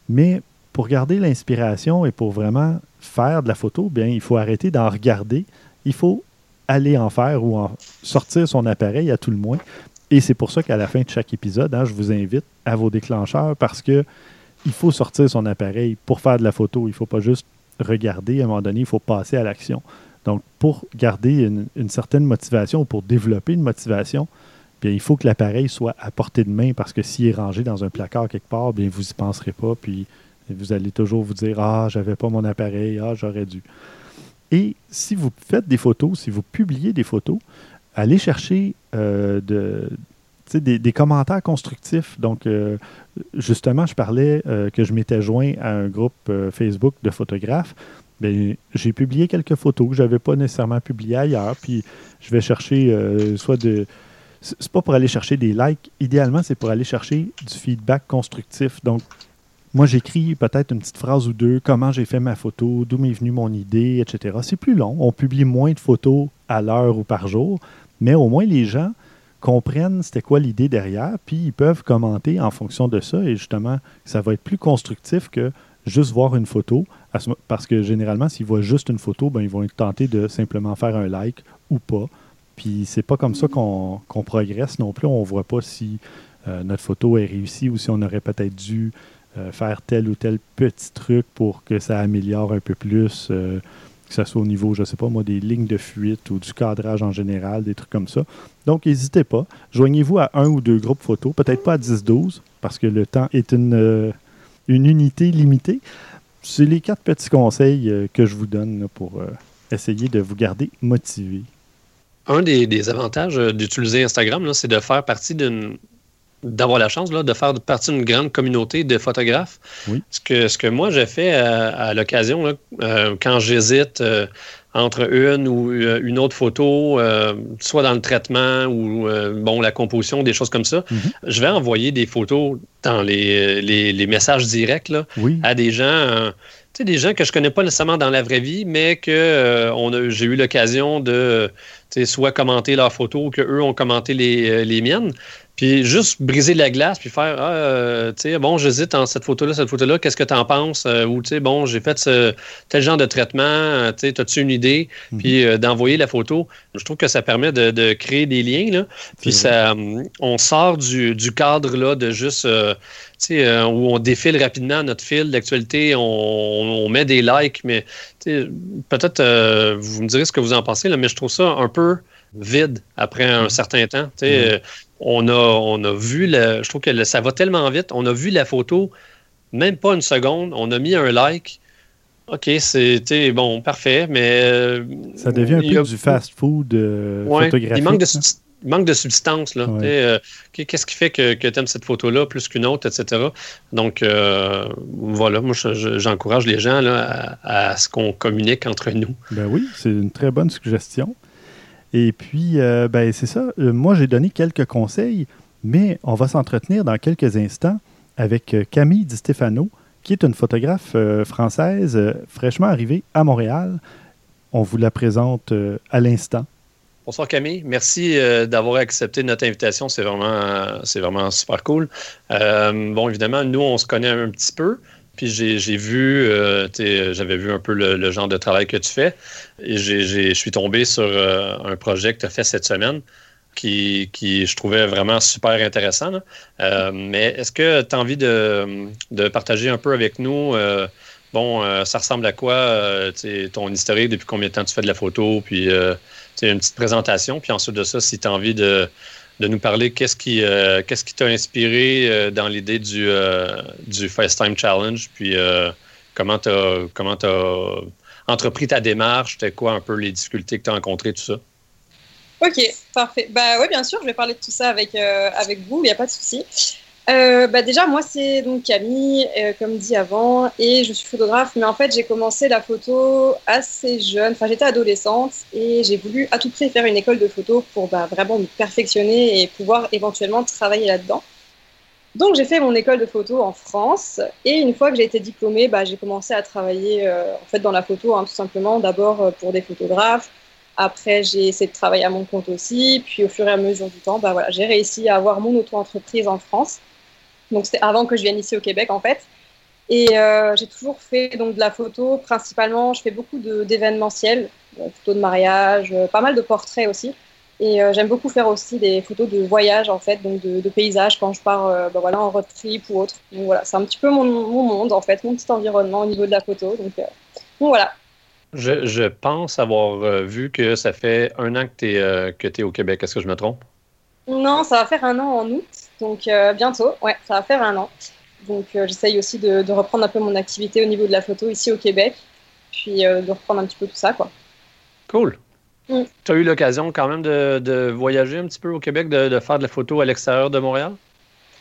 Mais pour garder l'inspiration et pour vraiment faire de la photo, bien, il faut arrêter d'en regarder. Il faut aller en faire ou en sortir son appareil à tout le moins. Et c'est pour ça qu'à la fin de chaque épisode, hein, je vous invite à vos déclencheurs parce que il faut sortir son appareil pour faire de la photo. Il ne faut pas juste regarder. À un moment donné, il faut passer à l'action. Donc, pour garder une, certaine motivation ou pour développer une motivation, bien, il faut que l'appareil soit à portée de main parce que s'il est rangé dans un placard quelque part, bien, vous n'y penserez pas. Vous allez toujours vous dire Ah, j'avais pas mon appareil, ah, j'aurais dû. Et si vous faites des photos, si vous publiez des photos, allez chercher euh, de, des, des, commentaires constructifs. Donc, euh, justement, je parlais euh, que je m'étais joint à un groupe Facebook de photographes. Bien, j'ai publié quelques photos que je n'avais pas nécessairement publiées ailleurs. Puis, je vais chercher soit de. C'est pas pour aller chercher des likes. Idéalement, c'est pour aller chercher du feedback constructif. Donc, moi, j'écris peut-être une petite phrase ou deux, comment j'ai fait ma photo, d'où m'est venue mon idée, etc. C'est plus long. On publie moins de photos à l'heure ou par jour, mais au moins les gens comprennent c'était quoi l'idée derrière, puis ils peuvent commenter en fonction de ça, et justement, ça va être plus constructif que juste voir une photo, parce que généralement, s'ils voient juste une photo, ben, ils vont être tentés de simplement faire un like ou pas. Puis c'est pas comme ça qu'on progresse non plus. On voit pas si euh, notre photo est réussie ou si on aurait peut-être dû euh, faire tel ou tel petit truc pour que ça améliore un peu plus, euh, que ce soit au niveau, je ne sais pas moi, des lignes de fuite ou du cadrage en général, des trucs comme ça. Donc, n'hésitez pas. Joignez-vous à un ou deux groupes photos, peut-être pas à 10-12, parce que le temps est une, euh, une unité limitée. C'est les quatre petits conseils que je vous donne pour essayer de vous garder motivé. Un des, des avantages d'utiliser Instagram, c'est de faire partie d'une d'avoir la chance là, de faire partie d'une grande communauté de photographes. Ce, que, ce que moi j'ai fait à, l'occasion, euh, quand j'hésite euh, entre une ou euh, une autre photo, soit dans le traitement ou bon la composition, des choses comme ça, mm-hmm. je vais envoyer des photos dans les, les, messages directs là, à des gens. sais, des gens que je connais pas nécessairement dans la vraie vie, mais que j'ai eu l'occasion de soit commenter leurs photos ou qu'eux ont commenté les, les miennes. Puis juste briser la glace, puis faire ah, euh, tu sais, bon, j'hésite en cette photo-là, cette photo-là, qu'est-ce que tu en penses? Euh, ou, tu sais, bon, j'ai fait ce, tel genre de traitement, euh, tu sais, as-tu une idée? Mhm. Puis d'envoyer la photo. Je trouve que ça permet de, créer des liens, là. Puis ça, on sort du, cadre, là, de juste, tu sais, où on défile rapidement notre fil d'actualité, on, met des likes, mais, peut-être, vous me direz ce que vous en pensez, là, mais je trouve ça un peu vide après un mhm. certain temps. Tu sais, on a, on a vu, le, je trouve que ça va tellement vite, on a vu la photo, même pas une seconde, on a mis un like. OK, c'était bon, parfait, mais. Euh, ça devient un peu du fast-food euh, photographique. Il manque de, manque de substance. Là, euh, Qu'est-ce qui fait que, que tu aimes cette photo-là plus qu'une autre, etc. Donc, voilà, moi, j'encourage les gens là, à, à ce qu'on communique entre nous. Ben oui, c'est une très bonne suggestion. Et puis, euh, ben, c'est ça. Euh, moi, j'ai donné quelques conseils, mais on va s'entretenir dans quelques instants avec euh, Camille Di Stefano, qui est une photographe française fraîchement arrivée à Montréal. On vous la présente à l'instant. Bonsoir Camille, merci d'avoir accepté notre invitation. C'est vraiment, c'est vraiment super cool. bon, évidemment, nous, on se connaît un petit peu. Puis j'ai vu, euh, j'avais vu un peu le, genre de travail que tu fais. Et je suis tombé sur euh, un projet que tu as fait cette semaine qui, qui, je trouvais vraiment super intéressant. Euh, mais est-ce que tu as envie de, de, partager un peu avec nous? bon, ça ressemble à quoi ton historique, depuis combien de temps tu fais de la photo, puis une petite présentation. Puis ensuite de ça, si tu as envie de de nous parler qu'est-ce qui euh, t'a inspiré euh, dans l'idée du, euh, du FaceTime Challenge, puis comment tu as, comment entrepris ta démarche, c'était quoi un peu les difficultés que tu rencontrées, tout ça? OK, parfait. Bah oui, bien sûr, je vais parler de tout ça avec, avec vous, il n'y a pas de souci. Euh, bah déjà, moi, c'est donc Camille, euh, comme dit avant, et je suis photographe. Mais en fait, j'ai commencé la photo assez jeune. Enfin, j'étais adolescente et j'ai voulu à tout prix faire une école de photo pour bah, vraiment me perfectionner et pouvoir éventuellement travailler là-dedans. Donc, j'ai fait mon école de photo en France. Et une fois que j'ai été diplômée, bah, j'ai commencé à travailler euh, en fait dans la photo, hein, tout simplement. D'abord pour des photographes. Après, j'ai essayé de travailler à mon compte aussi. Puis, au fur et à mesure du temps, bah, voilà, j'ai réussi à avoir mon auto-entreprise en France. Donc c'était avant que je vienne ici au Québec en fait. Et euh, j'ai toujours fait donc de la photo, principalement, je fais beaucoup d'événementiels, euh, photos de mariage, euh, pas mal de portraits aussi. Et j'aime beaucoup faire aussi des photos de voyage en fait, donc de, paysages quand je pars bah, voilà, en road trip ou autre. Donc voilà, c'est un petit peu mon, monde en fait, mon petit environnement au niveau de la photo. Donc, voilà. Je, je, pense avoir vu que ça fait un an que tu es, es, au Québec. Est-ce que je me trompe? Non, ça va faire un an en août. Donc euh, bientôt, ouais, ça va faire un an. Donc euh, j'essaye aussi de, reprendre un peu mon activité au niveau de la photo ici au Québec, puis euh, de reprendre un petit peu tout ça, quoi. Cool. Mm. Tu as eu l'occasion quand même de, voyager un petit peu au Québec, de, faire de la photo à l'extérieur de Montréal?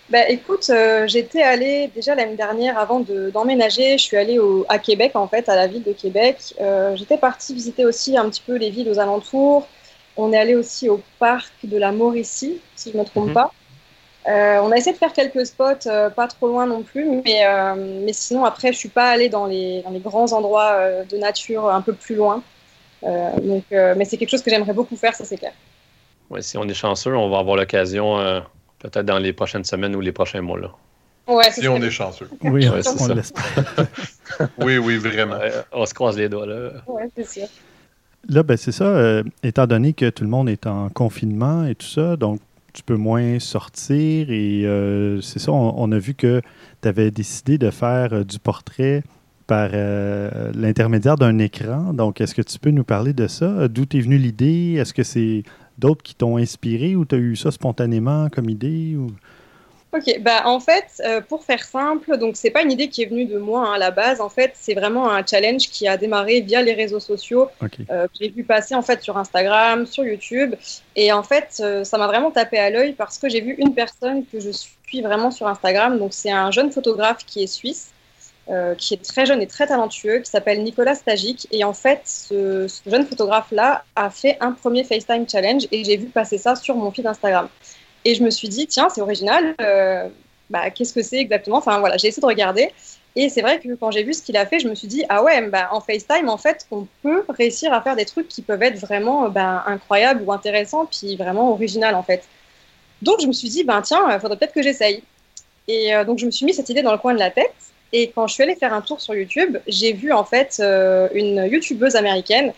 Ben, écoute, euh, j'étais allée déjà l'année dernière avant d'emménager. je suis allée à Québec, en fait, à la ville de Québec. Euh, j'étais partie visiter aussi un petit peu les villes aux alentours. On est allé aussi au parc de la Mauricie, si je ne me trompe mhm. pas. Euh, on a essayé de faire quelques spots, pas trop loin non plus, mais, mais sinon, après, je ne suis pas allée dans les, dans les grands endroits de nature un peu plus loin. donc, mais c'est quelque chose que j'aimerais beaucoup faire, ça c'est clair. Oui, si on est chanceux, on va avoir l'occasion peut-être dans les prochaines semaines ou les prochains mois. Là. Ouais, si on est chanceux. <laughs> Oui, ouais, on l'espère. oui, oui, vraiment. on se croise les doigts. Là, ouais, c'est sûr. Là, ben, c'est ça. Euh, étant donné que tout le monde est en confinement et tout ça, donc tu peux moins sortir. Et euh, c'est ça, on, a vu que tu avais décidé de faire euh, du portrait par l'intermédiaire d'un écran. Donc, est-ce que tu peux nous parler de ça? D'où est venue l'idée? Est-ce que c'est d'autres qui t'ont inspiré ou tu as eu ça spontanément comme idée. Ok, bah en fait, euh, pour faire simple, donc c'est pas une idée qui est venue de moi hein, à la base. En fait, c'est vraiment un challenge qui a démarré via les réseaux sociaux euh, que j'ai vu passer en fait sur Instagram, sur YouTube, et en fait, euh, ça m'a vraiment tapé à l'œil parce que j'ai vu une personne que je suis vraiment sur Instagram. Donc c'est un jeune photographe qui est suisse euh, qui est très jeune et très talentueux, qui s'appelle Nicolas Stagic. Et en fait, ce, jeune photographe-là a fait un premier FaceTime Challenge et j'ai vu passer ça sur mon feed Instagram. Et je me suis dit, tiens, c'est original, euh, bah, qu'est-ce que c'est exactement? Enfin voilà, j'ai essayé de regarder. Et c'est vrai que quand j'ai vu ce qu'il a fait, je me suis dit, ah ouais, bah, en FaceTime, en fait, on peut réussir à faire des trucs qui peuvent être vraiment bah, incroyables ou intéressants, puis vraiment original, en fait. Donc je me suis dit, ben tiens, il faudrait peut-être que j'essaye. Et euh, donc je me suis mis cette idée dans le coin de la tête. Et quand je suis allée faire un tour sur YouTube, j'ai vu en fait euh, une youtubeuse américaine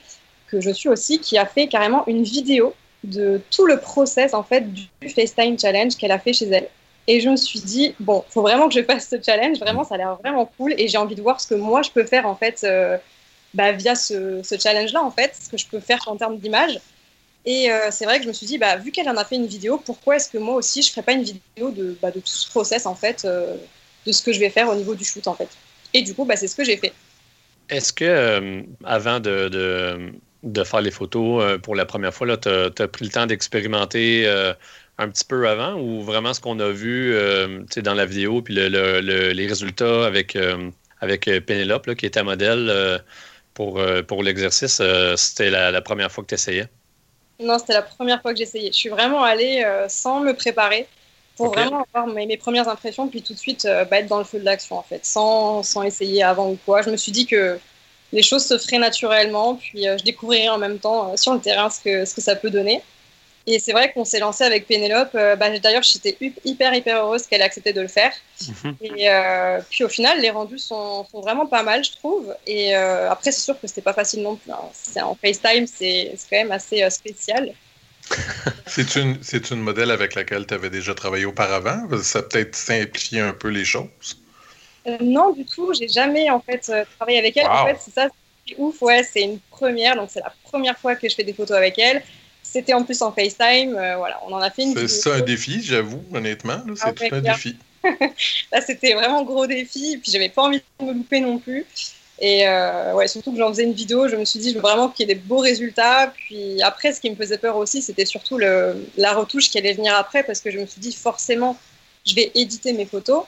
que je suis aussi qui a fait carrément une vidéo de tout le process en fait du FaceTime challenge qu'elle a fait chez elle. Et je me suis dit bon, faut vraiment que je fasse ce challenge. Vraiment, ça a l'air vraiment cool et j'ai envie de voir ce que moi je peux faire en fait euh, bah, via ce, challenge-là en fait, ce que je peux faire en termes d'image. Et euh, c'est vrai que je me suis dit, bah, vu qu'elle en a fait une vidéo, pourquoi est-ce que moi aussi je ferais pas une vidéo de, bah, de tout ce process en fait de ce que je vais faire au niveau du shoot en fait? Et du coup, bah, c'est ce que j'ai fait. Est-ce que euh, avant de, faire les photos euh, pour la première fois, tu as, pris le temps d'expérimenter euh, un petit peu avant ou vraiment ce qu'on a vu dans la vidéo puis le, les résultats avec, avec Pénélope qui était modèle pour, pour l'exercice, c'était la, la, première fois que tu essayais? Non, c'était la première fois que j'essayais. Je suis vraiment allée sans me préparer pour vraiment avoir mes, premières impressions, puis tout de suite euh, bah, être dans le feu de l'action, en fait, sans, sans, essayer avant ou quoi. Je me suis dit que les choses se feraient naturellement, puis euh, je découvrirais en même temps euh, sur le terrain ce que, ce que ça peut donner. Et c'est vrai qu'on s'est lancé avec Pénélope. Bah, D'ailleurs, j'étais hyper, hyper heureuse qu'elle ait accepté de le faire. Mhm. Et puis au final, les rendus sont, sont, vraiment pas mal, je trouve. Et après, c'est sûr que c'était pas facile non plus. Hein. C'est en FaceTime, c'est quand même assez spécial <laughs> c'est une, c'est une modèle avec laquelle tu avais déjà travaillé auparavant? Ça peut-être simplifié un peu les choses? Euh, non, du tout. J'ai jamais en fait euh, travaillé avec elle. En fait, c'est ça, c'est ouf. Ouais, c'est une première. Donc, c'est la première fois que je fais des photos avec elle. C'était en plus en FaceTime. Euh, voilà, on en a fait une. C'est ça un défi, j'avoue, honnêtement. C'est tout un défi. <laughs> Là, c'était vraiment un gros défi. Puis, j'avais pas envie de me louper non plus. Et euh, ouais, surtout que j'en faisais une vidéo, je me suis dit, je veux vraiment qu'il y ait des beaux résultats. Puis après, ce qui me faisait peur aussi, c'était surtout le, la retouche qui allait venir après, parce que je me suis dit, forcément, je vais éditer mes photos.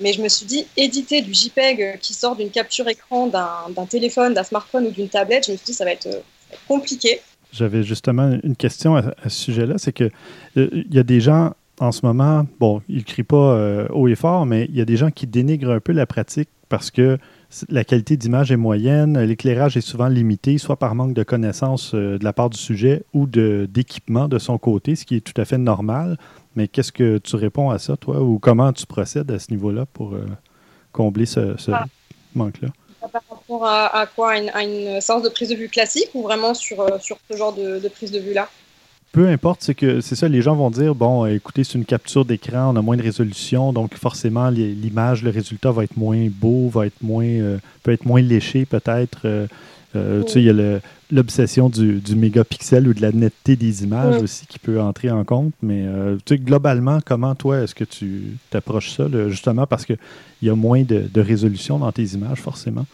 Mais je me suis dit, éditer du JPEG qui sort d'une capture écran d'un téléphone, d'un smartphone ou d'une tablette, je me suis dit, ça va être, euh, compliqué. J'avais justement une question à, ce sujet-là, c'est que euh, y a des gens en ce moment, bon, ils ne crient pas haut et fort, mais il y a des gens qui dénigrent un peu la pratique parce que la qualité d'image est moyenne, l'éclairage est souvent limité, soit par manque de connaissances euh, de la part du sujet ou d'équipement de, son côté, ce qui est tout à fait normal. Mais qu'est-ce que tu réponds à ça, toi, ou comment tu procèdes à ce niveau-là pour euh, combler ce, ah. manque-là? Par rapport à, quoi? À une, séance de prise de vue classique ou vraiment sur, euh, sur ce genre de prise de vue-là? Peu importe, c'est que c'est ça, les gens vont dire bon, écoutez, c'est une capture d'écran, on a moins de résolution, donc forcément l'image, le résultat va être moins beau, va être moins, euh, peut être moins léché peut-être. Euh, tu sais, il y a l'obsession du, du, mégapixel ou de la netteté des images aussi qui peut entrer en compte. Mais tu sais, globalement, comment toi, est-ce que tu t'approches ça, justement parce qu'il y a moins de, de, résolution dans tes images, forcément?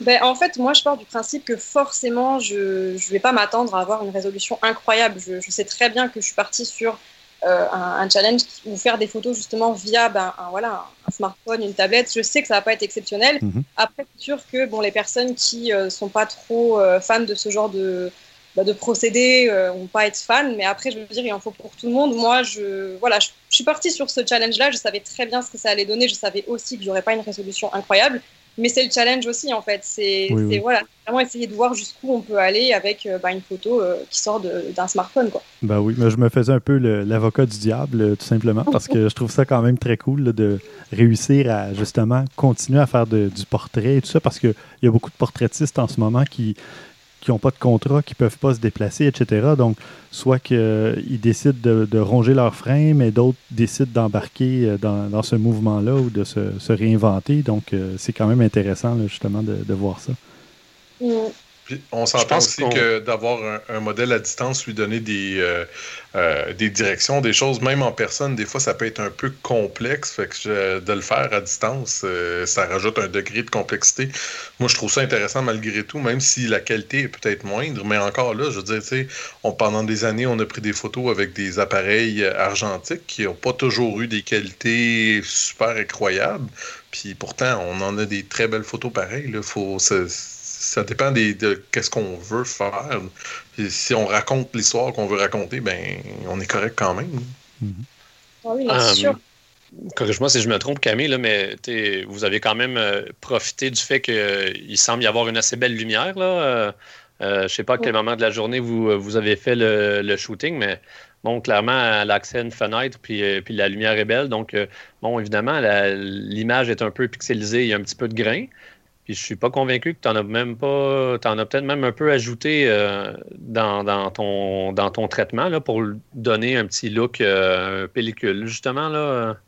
ben, En fait, moi, je pars du principe que forcément, je ne vais pas m'attendre à avoir une résolution incroyable. Je, sais très bien que je suis partie sur euh, un, challenge ou faire des photos justement via ben, un, voilà, un smartphone, une tablette. Je sais que ça va pas être exceptionnel. Mhm. Après, c'est sûr que bon, les personnes qui ne sont pas trop fans de ce genre de, bah, de procéder, euh, on pas être fan, mais après, je veux dire, il en faut pour tout le monde. Moi, je, voilà, je, suis partie sur ce challenge-là, je savais très bien ce que ça allait donner, je savais aussi que j'aurais pas une résolution incroyable, mais c'est le challenge aussi, en fait. C'est voilà, vraiment essayer de voir jusqu'où on peut aller avec euh, bah, une photo euh, qui sort d'un smartphone. Quoi. Bah oui, mais je me faisais un peu l'avocat du diable, tout simplement, parce que je trouve ça quand même très cool de réussir à justement continuer à faire du portrait et tout ça, parce qu'il y a beaucoup de portraitistes en ce moment qui qui n'ont pas de contrat, qui ne peuvent pas se déplacer, etc. Donc, soit qu'ils euh, décident de, ronger leurs freins, mais d'autres décident d'embarquer euh, dans, ce mouvement-là ou de se, réinventer. Donc, euh, c'est quand même intéressant, justement, de, voir ça. Mm on s'entend aussi que d'avoir un, modèle à distance, lui donner des, euh, euh, des directions, des choses, même en personne, des fois, ça peut être un peu complexe. Fait que de le faire à distance, euh, ça rajoute un degré de complexité. Moi, je trouve ça intéressant malgré tout, même si la qualité est peut-être moindre. Mais encore là, je veux dire, tu sais, pendant des années, on a pris des photos avec des appareils argentiques qui n'ont pas toujours eu des qualités super incroyables. Puis pourtant, on en a des très belles photos pareilles. Là. Faut, ça dépend de qu'est-ce qu'on veut faire. si on raconte l'histoire qu'on veut raconter, ben on est correct quand même. Ah oui, euh, sûr. Corrige-moi si je me trompe, Camille, là, mais vous avez quand même euh, profité du fait qu'il semble y avoir une assez belle lumière. Là. Euh, je ne sais pas à quel moment de la journée vous, vous avez fait le, shooting, mais bon, clairement, elle a accès à une fenêtre, puis, puis la lumière est belle. Donc, bon, évidemment, l'image est un peu pixelisée, il y a un petit peu de grain. Puis je suis pas convaincu que tu en as même pas. Tu en as peut-être même un peu ajouté euh, dans, ton, dans ton traitement là, pour donner un petit look euh, pellicule, justement. Là,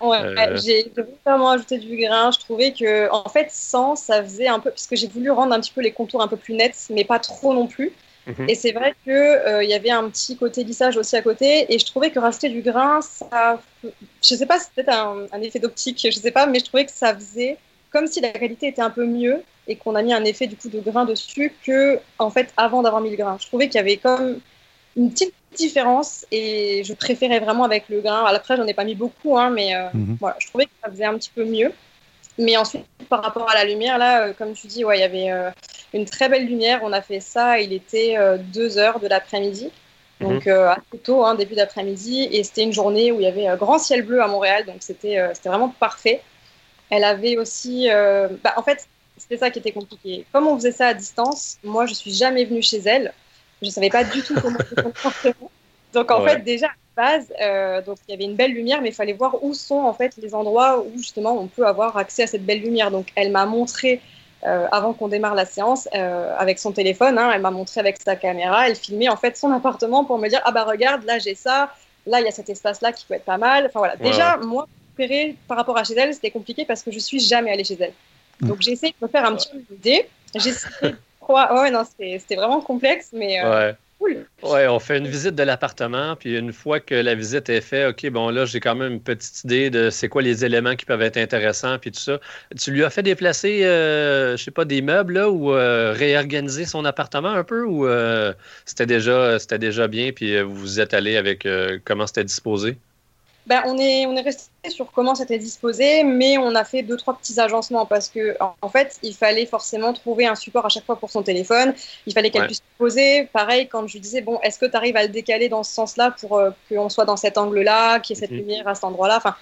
Ouais, euh, j'ai vraiment ajouté du grain. Je trouvais que, en fait, sans, ça faisait un peu. Puisque j'ai voulu rendre un petit peu les contours un peu plus nets, mais pas trop non plus. Mhm. Et c'est vrai qu'il il y avait un petit côté lissage aussi à côté. Et je trouvais que rajouter du grain, ça. Je sais pas, c'est peut-être un, un, effet d'optique, je sais pas, mais je trouvais que ça faisait comme si la qualité était un peu mieux et qu'on a mis un effet du coup de grain dessus que en fait avant d'avoir mis le grain. Je trouvais qu'il y avait comme une petite différence et je préférais vraiment avec le grain. Après, j'en ai pas mis beaucoup, hein, mais euh, mhm. voilà, je trouvais que ça faisait un petit peu mieux. Mais ensuite, par rapport à la lumière, là, euh, comme tu dis, ouais, il y avait euh, une très belle lumière. On a fait ça, il était 2 heures de l'après-midi. Mhm. Donc assez tôt, hein, début d'après-midi, et c'était une journée où il y avait un grand ciel bleu à Montréal, donc c'était vraiment parfait. Elle avait aussi. Euh, bah, en fait, c'était ça qui était compliqué. Comme on faisait ça à distance, moi, je suis jamais venue chez elle. Je ne savais pas du tout comment c'était comportement. Donc, en fait, déjà, à la base, euh, donc, il y avait une belle lumière, mais il fallait voir où sont en fait les endroits où justement on peut avoir accès à cette belle lumière. Donc, elle m'a montré. Euh, avant qu'on démarre la séance, avec son téléphone, hein, elle m'a montré avec sa caméra, elle filmait en fait son appartement pour me dire ah bah regarde là j'ai ça, là il y a cet espace là qui peut être pas mal. Enfin voilà, déjà moi par rapport à chez elle, c'était compliqué parce que je suis jamais allée chez elle. Mm. Donc j'ai essayé de me faire un petit peu d'idée. J'ai essayé de <laughs> croire. Ouais, non, c'était vraiment complexe, mais. Euh, cool. Ouais, on fait une visite de l'appartement, puis une fois que la visite est faite, OK, bon, là, j'ai quand même une petite idée de c'est quoi les éléments qui peuvent être intéressants, puis tout ça. Tu lui as fait déplacer, euh, je sais pas, des meubles, là, ou euh, réorganiser son appartement un peu, ou c'était déjà, déjà bien, puis vous vous êtes allé avec comment c'était disposé? Ben, on, est, on est resté sur comment c'était disposé, mais on a fait deux, trois petits agencements parce que, en fait, il fallait forcément trouver un support à chaque fois pour son téléphone. Il fallait qu'elle puisse poser. Pareil, quand je lui disais, bon, est-ce que tu arrives à le décaler dans ce sens-là pour euh, qu'on soit dans cet angle-là, qu'il y ait cette mhm. lumière à cet endroit-là? Enfin,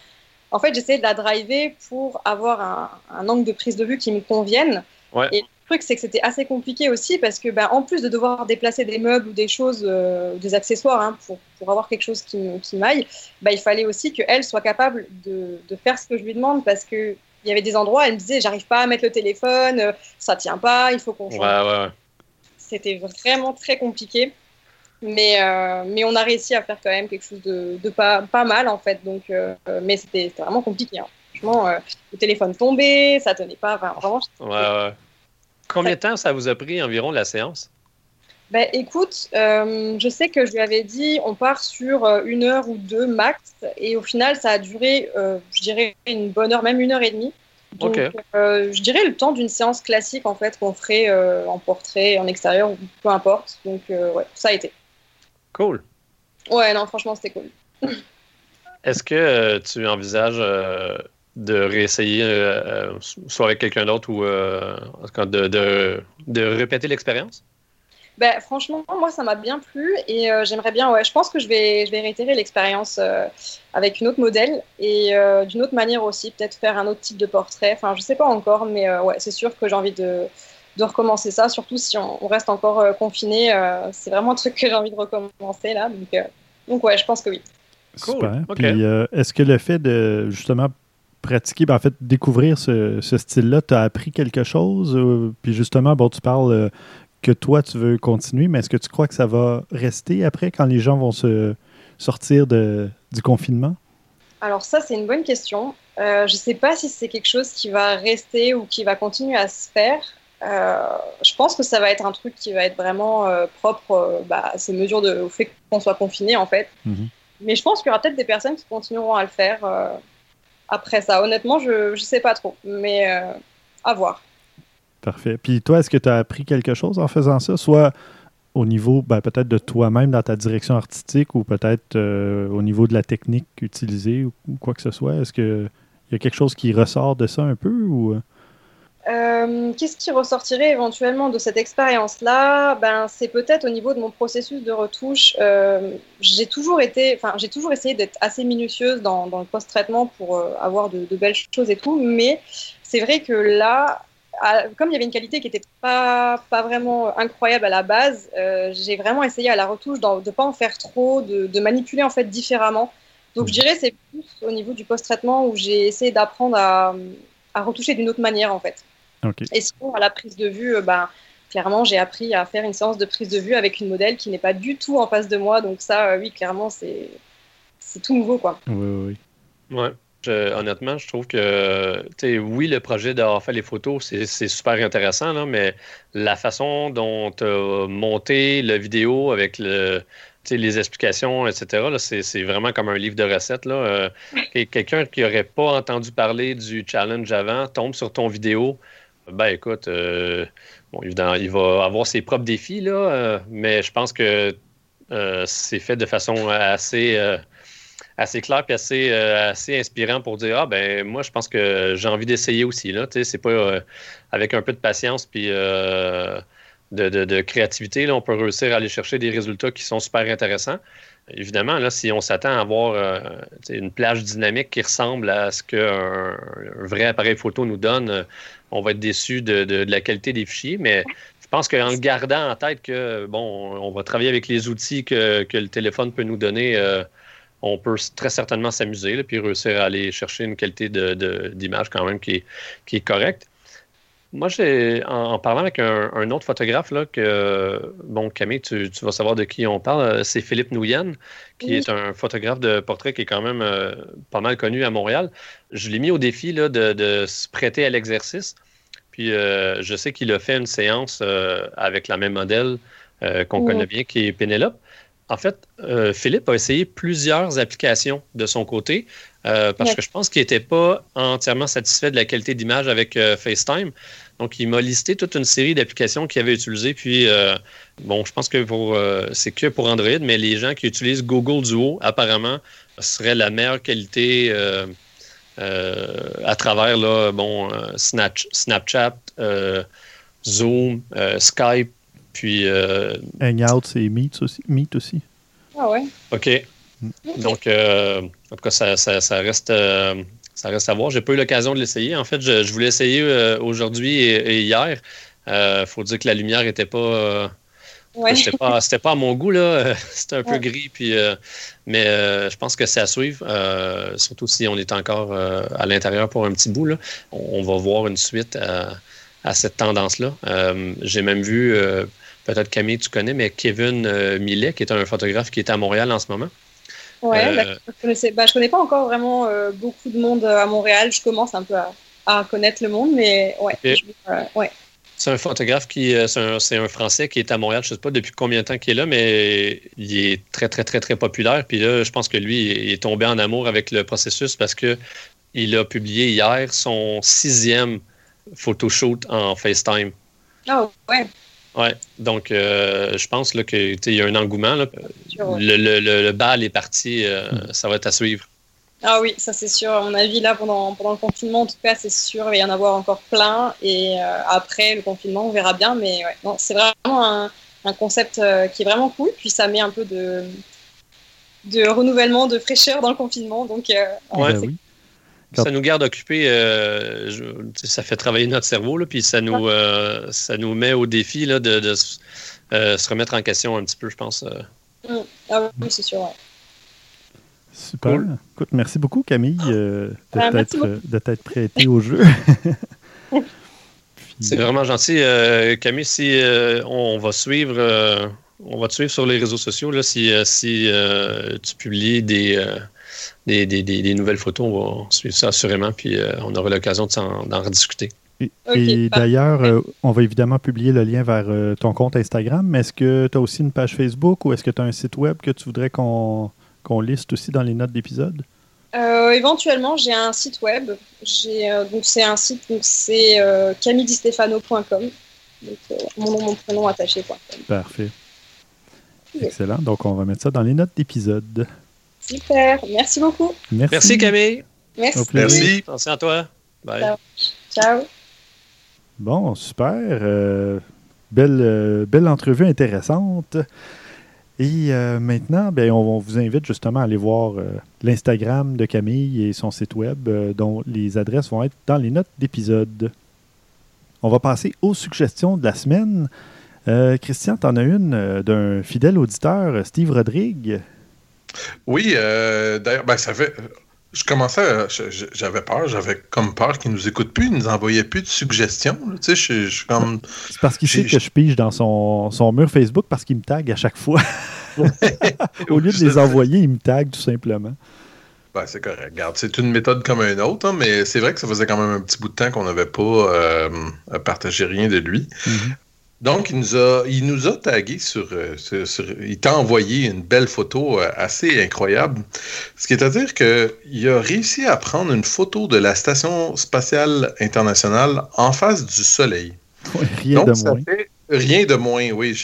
En fait, j'essayais de la driver pour avoir un, angle de prise de vue qui me convienne. Et le truc, c'est que c'était assez compliqué aussi parce que, ben, en plus de devoir déplacer des meubles ou des choses, euh, des accessoires hein, pour, pour, avoir quelque chose qui, qui m'aille, ben, il fallait aussi qu'elle soit capable de, de, faire ce que je lui demande parce que il y avait des endroits, elle me disait, j'arrive pas à mettre le téléphone, euh, ça tient pas, il faut qu'on ouais, ouais, C'était vraiment très compliqué. Mais, euh, mais on a réussi à faire quand même quelque chose de, de pas, pas mal en fait. Donc, mais c'était vraiment compliqué. Hein. Franchement, le téléphone tombait, ça tenait pas. vraiment, ouais, ouais. Combien de temps ça vous a pris environ la séance? Ben, écoute, euh, je sais que je lui avais dit on part sur euh, une heure ou deux max, et au final, ça a duré, euh, je dirais, une bonne heure, même une heure et demie. Donc, euh, je dirais le temps d'une séance classique en fait qu'on ferait en portrait, en extérieur, peu importe. Donc, ouais, ça a été. Cool. Ouais, non, franchement, c'était cool. <laughs> Est-ce que tu envisages de réessayer, soit avec quelqu'un d'autre ou de, de, de répéter l'expérience? Ben, franchement, moi, ça m'a bien plu et euh, j'aimerais bien, ouais, je pense que je vais, je vais réitérer l'expérience euh, avec une autre modèle et euh, d'une autre manière aussi, peut-être faire un autre type de portrait. Enfin, je sais pas encore, mais ouais, c'est sûr que j'ai envie de, de, recommencer ça, surtout si on, reste encore confiné. c'est vraiment un truc que j'ai envie de recommencer là. Donc, donc ouais, je pense que oui. Super. Puis, est-ce que le fait de justement pratiquer, ben, en fait, découvrir ce, ce style-là, tu as appris quelque chose? puis justement, bon, tu parles que toi, tu veux continuer, mais est-ce que tu crois que ça va rester après quand les gens vont se sortir de, du confinement? Alors ça, c'est une bonne question. Euh, je ne sais pas si c'est quelque chose qui va rester ou qui va continuer à se faire. Euh, je pense que ça va être un truc qui va être vraiment euh, propre bah, à ces mesures de, au fait qu'on soit confiné, en fait. Mhm. Mais je pense qu'il y aura peut-être des personnes qui continueront à le faire après ça. Honnêtement, je ne sais pas trop, mais à voir. Parfait. Puis toi, est-ce que tu as appris quelque chose en faisant ça? Soit au niveau ben, peut-être de toi-même dans ta direction artistique ou peut-être euh, au niveau de la technique utilisée ou, quoi que ce soit? Est-ce qu'il y a quelque chose qui ressort de ça un peu ou... Euh? Euh, qu'est-ce qui ressortirait éventuellement de cette expérience-là? Ben, C'est peut-être au niveau de mon processus de retouche. j'ai toujours été, enfin, j'ai toujours essayé d'être assez minutieuse dans, le post-traitement pour avoir de, de, belles choses et tout, mais c'est vrai que là, comme il y avait une qualité qui n'était pas, pas vraiment incroyable à la base, euh, j'ai vraiment essayé à la retouche de ne pas en faire trop, de, manipuler en fait différemment. Donc je dirais c'est plus au niveau du post-traitement où j'ai essayé d'apprendre à, à, retoucher d'une autre manière en fait. Et sinon à la prise de vue, euh, ben, clairement j'ai appris à faire une séance de prise de vue avec une modèle qui n'est pas du tout en face de moi. Donc ça, euh, oui, clairement c'est tout nouveau quoi. Oui, oui. oui. Ouais honnêtement, je trouve que, oui, le projet d'avoir fait les photos, c'est super intéressant, là, mais la façon dont tu as monté la vidéo avec le, les explications, etc., c'est vraiment comme un livre de recettes. Là. Euh, quelqu'un qui n'aurait pas entendu parler du challenge avant tombe sur ton vidéo. Ben écoute, euh, bon, il va avoir ses propres défis, là, euh, mais je pense que c'est fait de façon assez assez clair et assez, euh, assez inspirant pour dire Ah, ben moi, je pense que j'ai envie d'essayer aussi. Là, c'est pas euh, avec un peu de patience puis euh, de, créativité, là, on peut réussir à aller chercher des résultats qui sont super intéressants. Évidemment, là, si on s'attend à avoir une plage dynamique qui ressemble à ce qu'un vrai appareil photo nous donne, on va être déçu de, la qualité des fichiers, mais je pense qu'en le gardant en tête que bon, on va travailler avec les outils que, le téléphone peut nous donner on peut très certainement s'amuser puis réussir à aller chercher une qualité d'image quand même qui est, correcte. Moi, j'ai en, parlant avec un, autre photographe, là, que, bon, Camille, tu, vas savoir de qui on parle, euh, c'est Philippe Nouyen, qui est un photographe de portrait qui est quand même euh, pas mal connu à Montréal. Je l'ai mis au défi là, de, se prêter à l'exercice. Puis euh, je sais qu'il a fait une séance avec la même modèle qu'on connaît bien, qui est Pénélope. En fait, Philippe a essayé plusieurs applications de son côté euh, parce que je pense qu'il n'était pas entièrement satisfait de la qualité d'image avec euh, FaceTime. Donc, il m'a listé toute une série d'applications qu'il avait utilisées. Puis, bon, je pense que pour c'est que pour Android, mais les gens qui utilisent Google Duo, apparemment, serait la meilleure qualité à travers là, bon, Snapchat, Zoom, Skype, puis. Euh, Hangout, c'est Meet aussi. Meet aussi. Ah ouais. OK. Donc, euh, en tout cas, ça, ça, reste. Euh, ça reste à voir. J'ai pas eu l'occasion de l'essayer. En fait, je, voulais essayer aujourd'hui et, hier. Il faut dire que la lumière n'était pas. Ouais. C'était pas, pas, à mon goût, là. <laughs> C'était un peu gris, puis, mais je pense que c'est à suivre, surtout si on est encore à l'intérieur pour un petit bout. Là. On, va voir une suite à, à cette tendance-là. J'ai même vu peut-être Camille, tu connais, mais Kevin euh, Millet, qui est un photographe qui est à Montréal en ce moment. Oui, euh, je ne bah, connais pas encore vraiment euh, beaucoup de monde à Montréal. Je commence un peu à, connaître le monde, mais ouais. ouais. C'est un photographe qui, c'est un, Français qui est à Montréal. Je ne sais pas depuis combien de temps qu'il est là, mais il est très, très, très, très populaire. Puis là, je pense que lui, il est tombé en amour avec le processus parce que il a publié hier son sixième photoshoot en FaceTime. Ah ouais. Ouais, donc euh, je pense qu'il y a un engouement. Là. Le, le, le, bal est parti, euh, hmm. ça va être à suivre. Ah oui, ça c'est sûr. À mon avis, là, pendant, pendant le confinement, en tout cas, c'est sûr, il va y en avoir encore plein. Et euh, après le confinement, on verra bien. Mais ouais, c'est vraiment un, un concept qui est vraiment cool. Puis ça met un peu de, de renouvellement, de fraîcheur dans le confinement. Donc, ouais, oui. Ça nous garde occupés, euh, ça fait travailler notre cerveau, là, puis ça nous, euh, ça nous met au défi là, de, euh, se remettre en question un petit peu, je pense. Mm. Ah oui, c'est sûr. Super. Écoute, merci beaucoup, Camille, de t'être prêtée au jeu. <laughs> C'est vraiment gentil. Camille, si on va suivre, on va te suivre sur les réseaux sociaux, là, si, si tu publies des des, nouvelles photos. On va suivre ça assurément, puis euh, on aura l'occasion d'en rediscuter. Et, d'ailleurs, euh, on va évidemment publier le lien vers euh, ton compte Instagram, mais est-ce que tu as aussi une page Facebook ou est-ce que tu as un site web que tu voudrais qu'on liste aussi dans les notes d'épisode? éventuellement, j'ai un site web. donc c'est un site, donc c'est camidistefano.com. mon nom, mon prénom attaché. Parfait. Excellent. Donc on va mettre ça dans les notes d'épisode. Super, merci beaucoup. Merci, Camille. Merci. Merci. Attention à toi. Bye. Ciao. Bon, super. Euh, belle, euh, belle entrevue intéressante. Et euh, maintenant, ben, on, vous invite justement à aller voir l'Instagram de Camille et son site web, dont les adresses vont être dans les notes d'épisode. On va passer aux suggestions de la semaine. Christian, tu en as une d'un fidèle auditeur, Steve Rodrigue. Oui, euh, d'ailleurs, ben, ça fait. Je commençais, j'avais peur, j'avais comme peur qu'il nous écoute plus, il nous envoyait plus de suggestions. Tu sais, je, comme. C'est parce qu'il sait que je pige dans son, son mur Facebook parce qu'il me tag à chaque fois. <laughs> Au lieu de <laughs> les envoyer, il me tag tout simplement. Ben, c'est correct. Regarde, c'est une méthode comme une autre, hein, mais c'est vrai que ça faisait quand même un petit bout de temps qu'on n'avait pas euh, partagé rien de lui. Mm-hmm. Donc, il nous a, il nous a tagué sur, euh, Il t'a envoyé une belle photo euh, assez incroyable. Ce qui est à dire qu'il a réussi à prendre une photo de la Station spatiale internationale en face du Soleil. rien de moins. rien de moins, oui.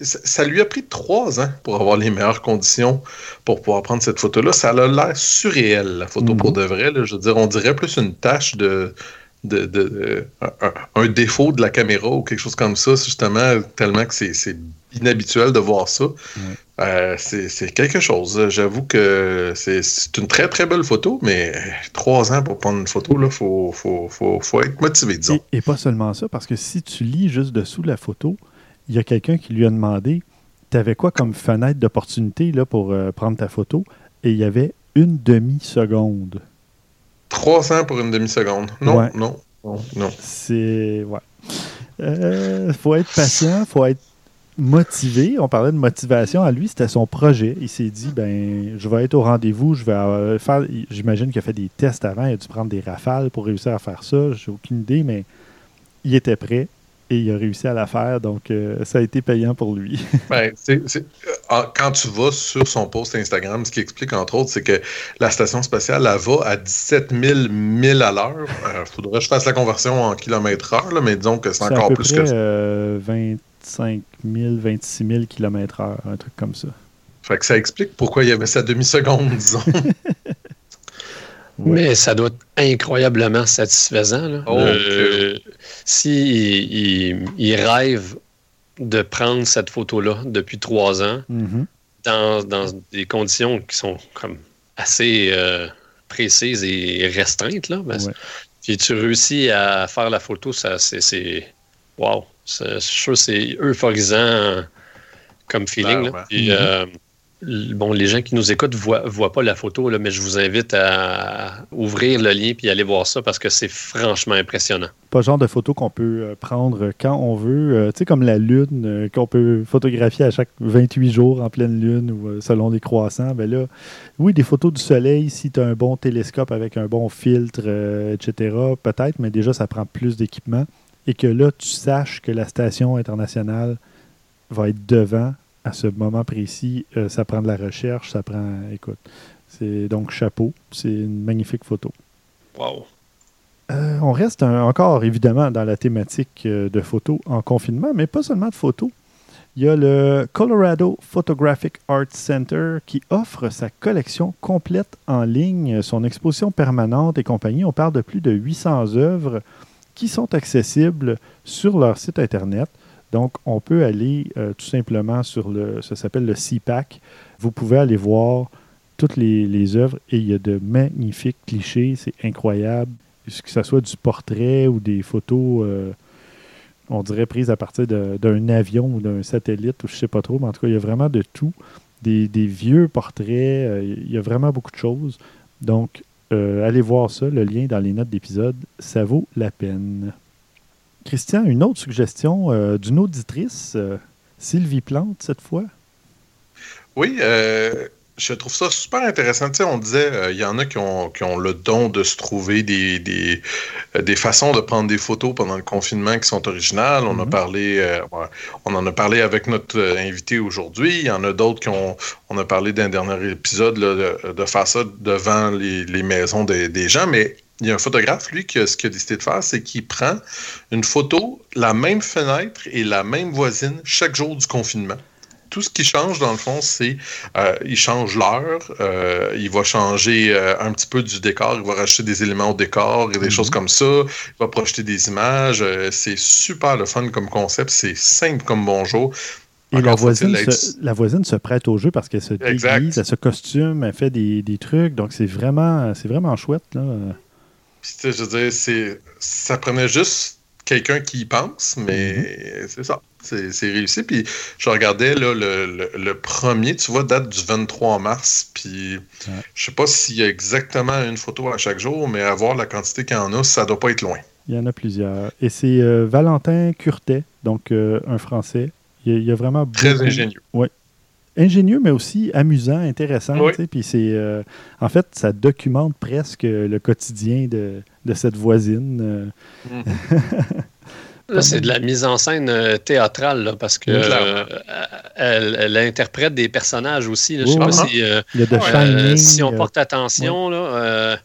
ça lui a pris trois ans pour avoir les meilleures conditions pour pouvoir prendre cette photo-là. Ça a l'air surréel, la photo, pour mhm. de vrai. Je veux dire, on dirait plus une tâche de de, un, défaut de la caméra ou quelque chose comme ça, justement, tellement que c'est inhabituel de voir ça. Euh, c'est quelque chose. J'avoue que c'est une très très belle photo, mais trois ans pour prendre une photo, il faut, faut, faut, faut, être motivé, disons. Et, pas seulement ça, parce que si tu lis juste dessous la photo, il y a quelqu'un qui lui a demandé Tu avais quoi comme fenêtre d'opportunité pour euh, prendre ta photo? Et il y avait une demi-seconde. 300 pour une demi-seconde. Non, non, non, C'est. Ouais. Euh, faut être patient, faut être motivé. On parlait de motivation. À lui, c'était son projet. Il s'est dit ben, je vais être au rendez-vous, je vais euh, faire. J'imagine qu'il a fait des tests avant, il a dû prendre des rafales pour réussir à faire ça. J'ai aucune idée, mais il était prêt et il a réussi à la faire, donc euh, ça a été payant pour lui. <laughs> ben, euh, quand tu vas sur son post Instagram, ce qui explique entre autres, c'est que la station spatiale, elle va à 17 000 milles à l'heure. Il euh, faudrait que je fasse la conversion en kilomètres heure, mais disons que c'est encore plus que ça. 25 000, 26 000 kilomètres heure, un truc comme ça. Fait que ça explique pourquoi il y avait sa demi-seconde, disons. <laughs> Mais ça doit être incroyablement satisfaisant. Là. Oh, si il, rêve de prendre cette photo-là depuis trois ans, mm-hmm. dans, des conditions qui sont comme assez euh, précises et restreintes, là, ben, puis tu réussis à faire la photo, ça c'est. Wow! Je suis sûr c'est euphorisant comme feeling. Là. Euh, bon, les gens qui nous écoutent ne voient, pas la photo, mais je vous invite à ouvrir le lien et aller voir ça parce que c'est franchement impressionnant. Pas le genre de photo qu'on peut euh, prendre quand on veut, euh, tu sais, comme la Lune, euh, qu'on peut photographier à chaque 28 jours en pleine Lune ou selon les croissants. Ben là, oui, des photos du Soleil, si tu as un bon télescope avec un bon filtre, etc., peut-être, mais déjà, ça prend plus d'équipement. Et que là, tu saches que la station internationale va être devant à ce moment précis, euh, ça prend de la recherche, ça prend. Écoute, c'est donc chapeau. C'est une magnifique photo. Wow. Euh, on reste encore évidemment dans la thématique euh, de photos en confinement, mais pas seulement de photos. Il y a le Colorado Photographic Art Center qui offre sa collection complète en ligne, son exposition permanente et compagnie. On parle de plus de 800 œuvres qui sont accessibles sur leur site Internet. Donc, on peut aller euh, tout simplement sur le, ça s'appelle le CPAC. Vous pouvez aller voir toutes les, œuvres et il y a de magnifiques clichés. C'est incroyable. Que ce soit du portrait ou des photos, euh, on dirait prises à partir d'un avion ou d'un satellite ou je ne sais pas trop. Mais en tout cas, il y a vraiment de tout. Des, des vieux portraits. Euh, il y a vraiment beaucoup de choses. Donc, allez voir ça. Le lien dans les notes d'épisode, ça vaut la peine. Christian, une autre suggestion euh, d'une auditrice, euh, Sylvie Plante, cette fois? Oui, euh, je trouve ça super intéressant. Tu sais, on disait, il y en a qui ont, qui ont, le don de se trouver des, des, des, façons de prendre des photos pendant le confinement qui sont originales. On, a parlé, on en a parlé avec notre invité aujourd'hui. Il y en a d'autres qui ont, on a parlé d'un dernier épisode de, de, faire ça devant les, les maisons des, des gens, mais il y a un photographe, lui, qui, ce qu'il a décidé de faire, c'est qu'il prend une photo, la même fenêtre et la même voisine chaque jour du confinement. Tout ce qui change, dans le fond, c'est euh, il change l'heure, euh, il va changer euh, un petit peu du décor, il va rajouter des éléments au décor et des mhm. choses comme ça, il va projeter des images. c'est super le fun comme concept, c'est simple comme bonjour. Et la voisine, se, la voisine, se, prête au jeu parce qu'elle se déguise, elle se costume, elle fait des, des trucs. Donc, c'est vraiment, vraiment chouette. Là je veux dire, ça prenait juste quelqu'un qui y pense, mais mhm. c'est ça. C'est réussi. Puis je regardais là, le, premier, tu vois, date du 23 mars. Puis je sais pas s'il y a exactement une photo à chaque jour, mais à voir la quantité qu'il y en a, ça doit pas être loin. Il y en a plusieurs. Et c'est euh, Valentin Curtet, donc euh, un Français. Il y, a, vraiment Très ingénieux. Oui, ingénieux, mais aussi amusant, intéressant. Puis c'est, euh, en fait, ça documente presque le quotidien de, cette voisine. Mm-hmm. <laughs> c'est de la mise en scène euh, théâtrale, parce que euh, elle, interprète des personnages aussi. Je sais pas si, si on porte attention. Là,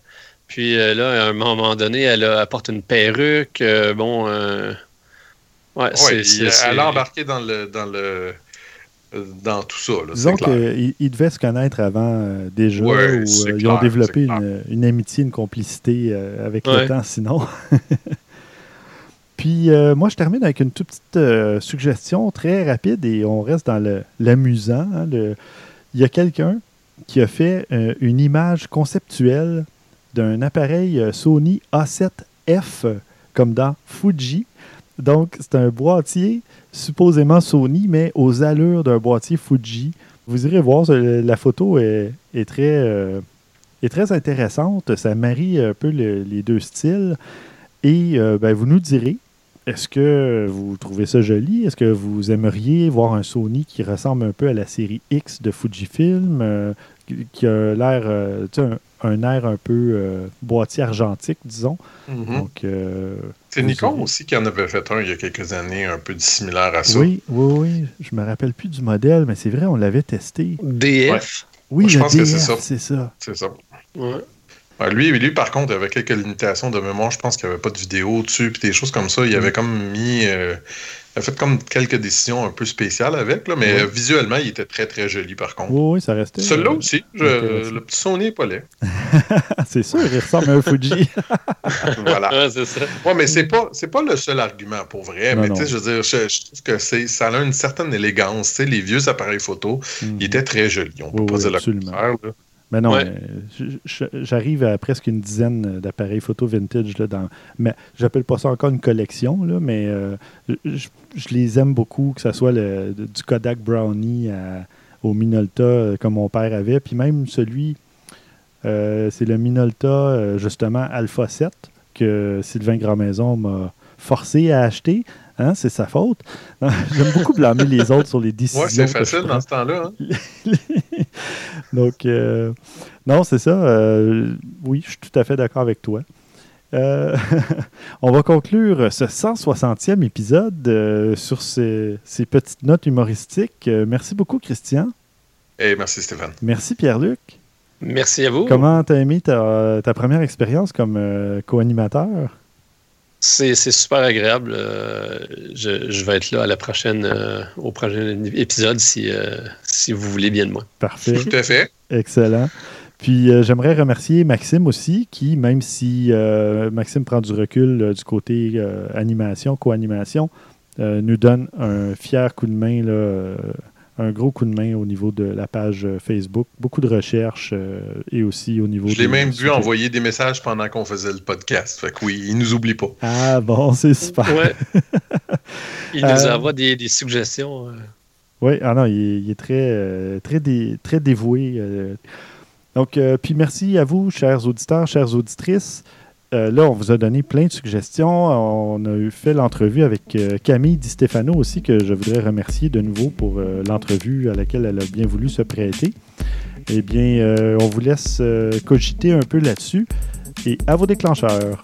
puis là, à un moment donné, elle apporte une perruque. bon, ouais, elle a embarqué dans le, dans le dans tout ça. Là, Disons qu'ils devaient se connaître avant euh, déjà, ou euh, ils ont développé une, amitié, une complicité euh, avec le temps, sinon. <laughs> Puis moi, je termine avec une toute petite suggestion très rapide et on reste dans l'amusant. Hein, il y a quelqu'un qui a fait une image conceptuelle d'un appareil Sony A7F, comme dans Fuji. Donc, c'est un boîtier supposément Sony, mais aux allures d'un boîtier Fuji. Vous irez voir, la photo est, très, euh, est très intéressante. Ça marie un peu les deux styles. Et euh, ben, vous nous direz, est-ce que vous trouvez ça joli? Est-ce que vous aimeriez voir un Sony qui ressemble un peu à la série X de Fujifilm, euh, qui a l'air, air un peu euh, boîtier argentique, disons. Mhm. Donc, euh, c'est Nikon aussi qui en avait fait un il y a quelques années, un peu similaire à ça. Oui, oui, oui. Je me rappelle plus du modèle, mais c'est vrai, on l'avait testé. DF. Oui, je pense que c'est ça. C'est ça. C'est ça. lui, lui, par contre, il avait quelques limitations de mémoire. Je pense qu'il n'y avait pas de vidéo dessus, puis des choses comme ça. Il avait mm. comme mis euh, a fait comme quelques décisions un peu spéciales avec, là, mais visuellement, il était très très joli par contre. Oui, oui ça restait. Celui-là euh, aussi, le petit Sony n'est pas laid. c'est sûr, il ressemble à un Fuji. <laughs> voilà. Ouais, c'est ça. Ouais, mais c'est pas, pas le seul argument pour vrai. mais tu sais, je veux dire, je, trouve que ça a une certaine élégance. Tu sais, les vieux appareils photo, mm. ils étaient très jolis. On peut pas dire le contraire. Mais non, j'arrive à presque une dizaine d'appareils photo vintage. Là, dans, mais j'appelle pas ça encore une collection, là, mais euh, je, les aime beaucoup, que ce soit le, du Kodak Brownie au Minolta euh, comme mon père avait. Puis même celui, euh, c'est le Minolta, justement, Alpha 7, que Sylvain Grandmaison m'a forcé à acheter. Hein, c'est sa faute. <laughs> J'aime beaucoup blâmer les autres sur les décisions. Oui, c'est facile dans ce temps-là. Hein. <laughs> Donc, euh, non, c'est ça. Euh, oui, je suis tout à fait d'accord avec toi. Euh, <laughs> on va conclure ce 160e épisode sur ces, petites notes humoristiques. merci beaucoup, Christian. Et merci, Stéphane. Merci, Pierre-Luc. Merci à vous. Comment t'as aimé ta, ta première expérience comme euh, co-animateur? C'est super agréable. Euh, je, je, vais être là à la prochaine, euh, au prochain épisode si, euh, si vous voulez bien de moi. Parfait. Tout à fait. Excellent. Puis euh, j'aimerais remercier Maxime aussi, qui, même si euh, Maxime prend du recul euh, du côté euh, animation, co-animation, euh, nous donne un fier coup de main, là, euh, un gros coup de main au niveau de la page euh, Facebook. Beaucoup de recherches euh, et aussi au niveau Je l'ai même vu envoyer des messages pendant qu'on faisait le podcast. Fait que oui, il nous oublie pas. Ah bon, <laughs> c'est super. Ouais. <laughs> Il nous Euh, envoie des, des suggestions. euh. Oui, ah non, il est, il est très, euh, très, dé- très dévoué. Donc, euh, puis merci à vous, chers auditeurs, chères auditrices. Euh, là, on vous a donné plein de suggestions. On a eu fait l'entrevue avec euh, Camille Di Stefano aussi, que je voudrais remercier de nouveau pour euh, l'entrevue à laquelle elle a bien voulu se prêter. Eh bien, on vous laisse cogiter un peu là-dessus. Et à vos déclencheurs.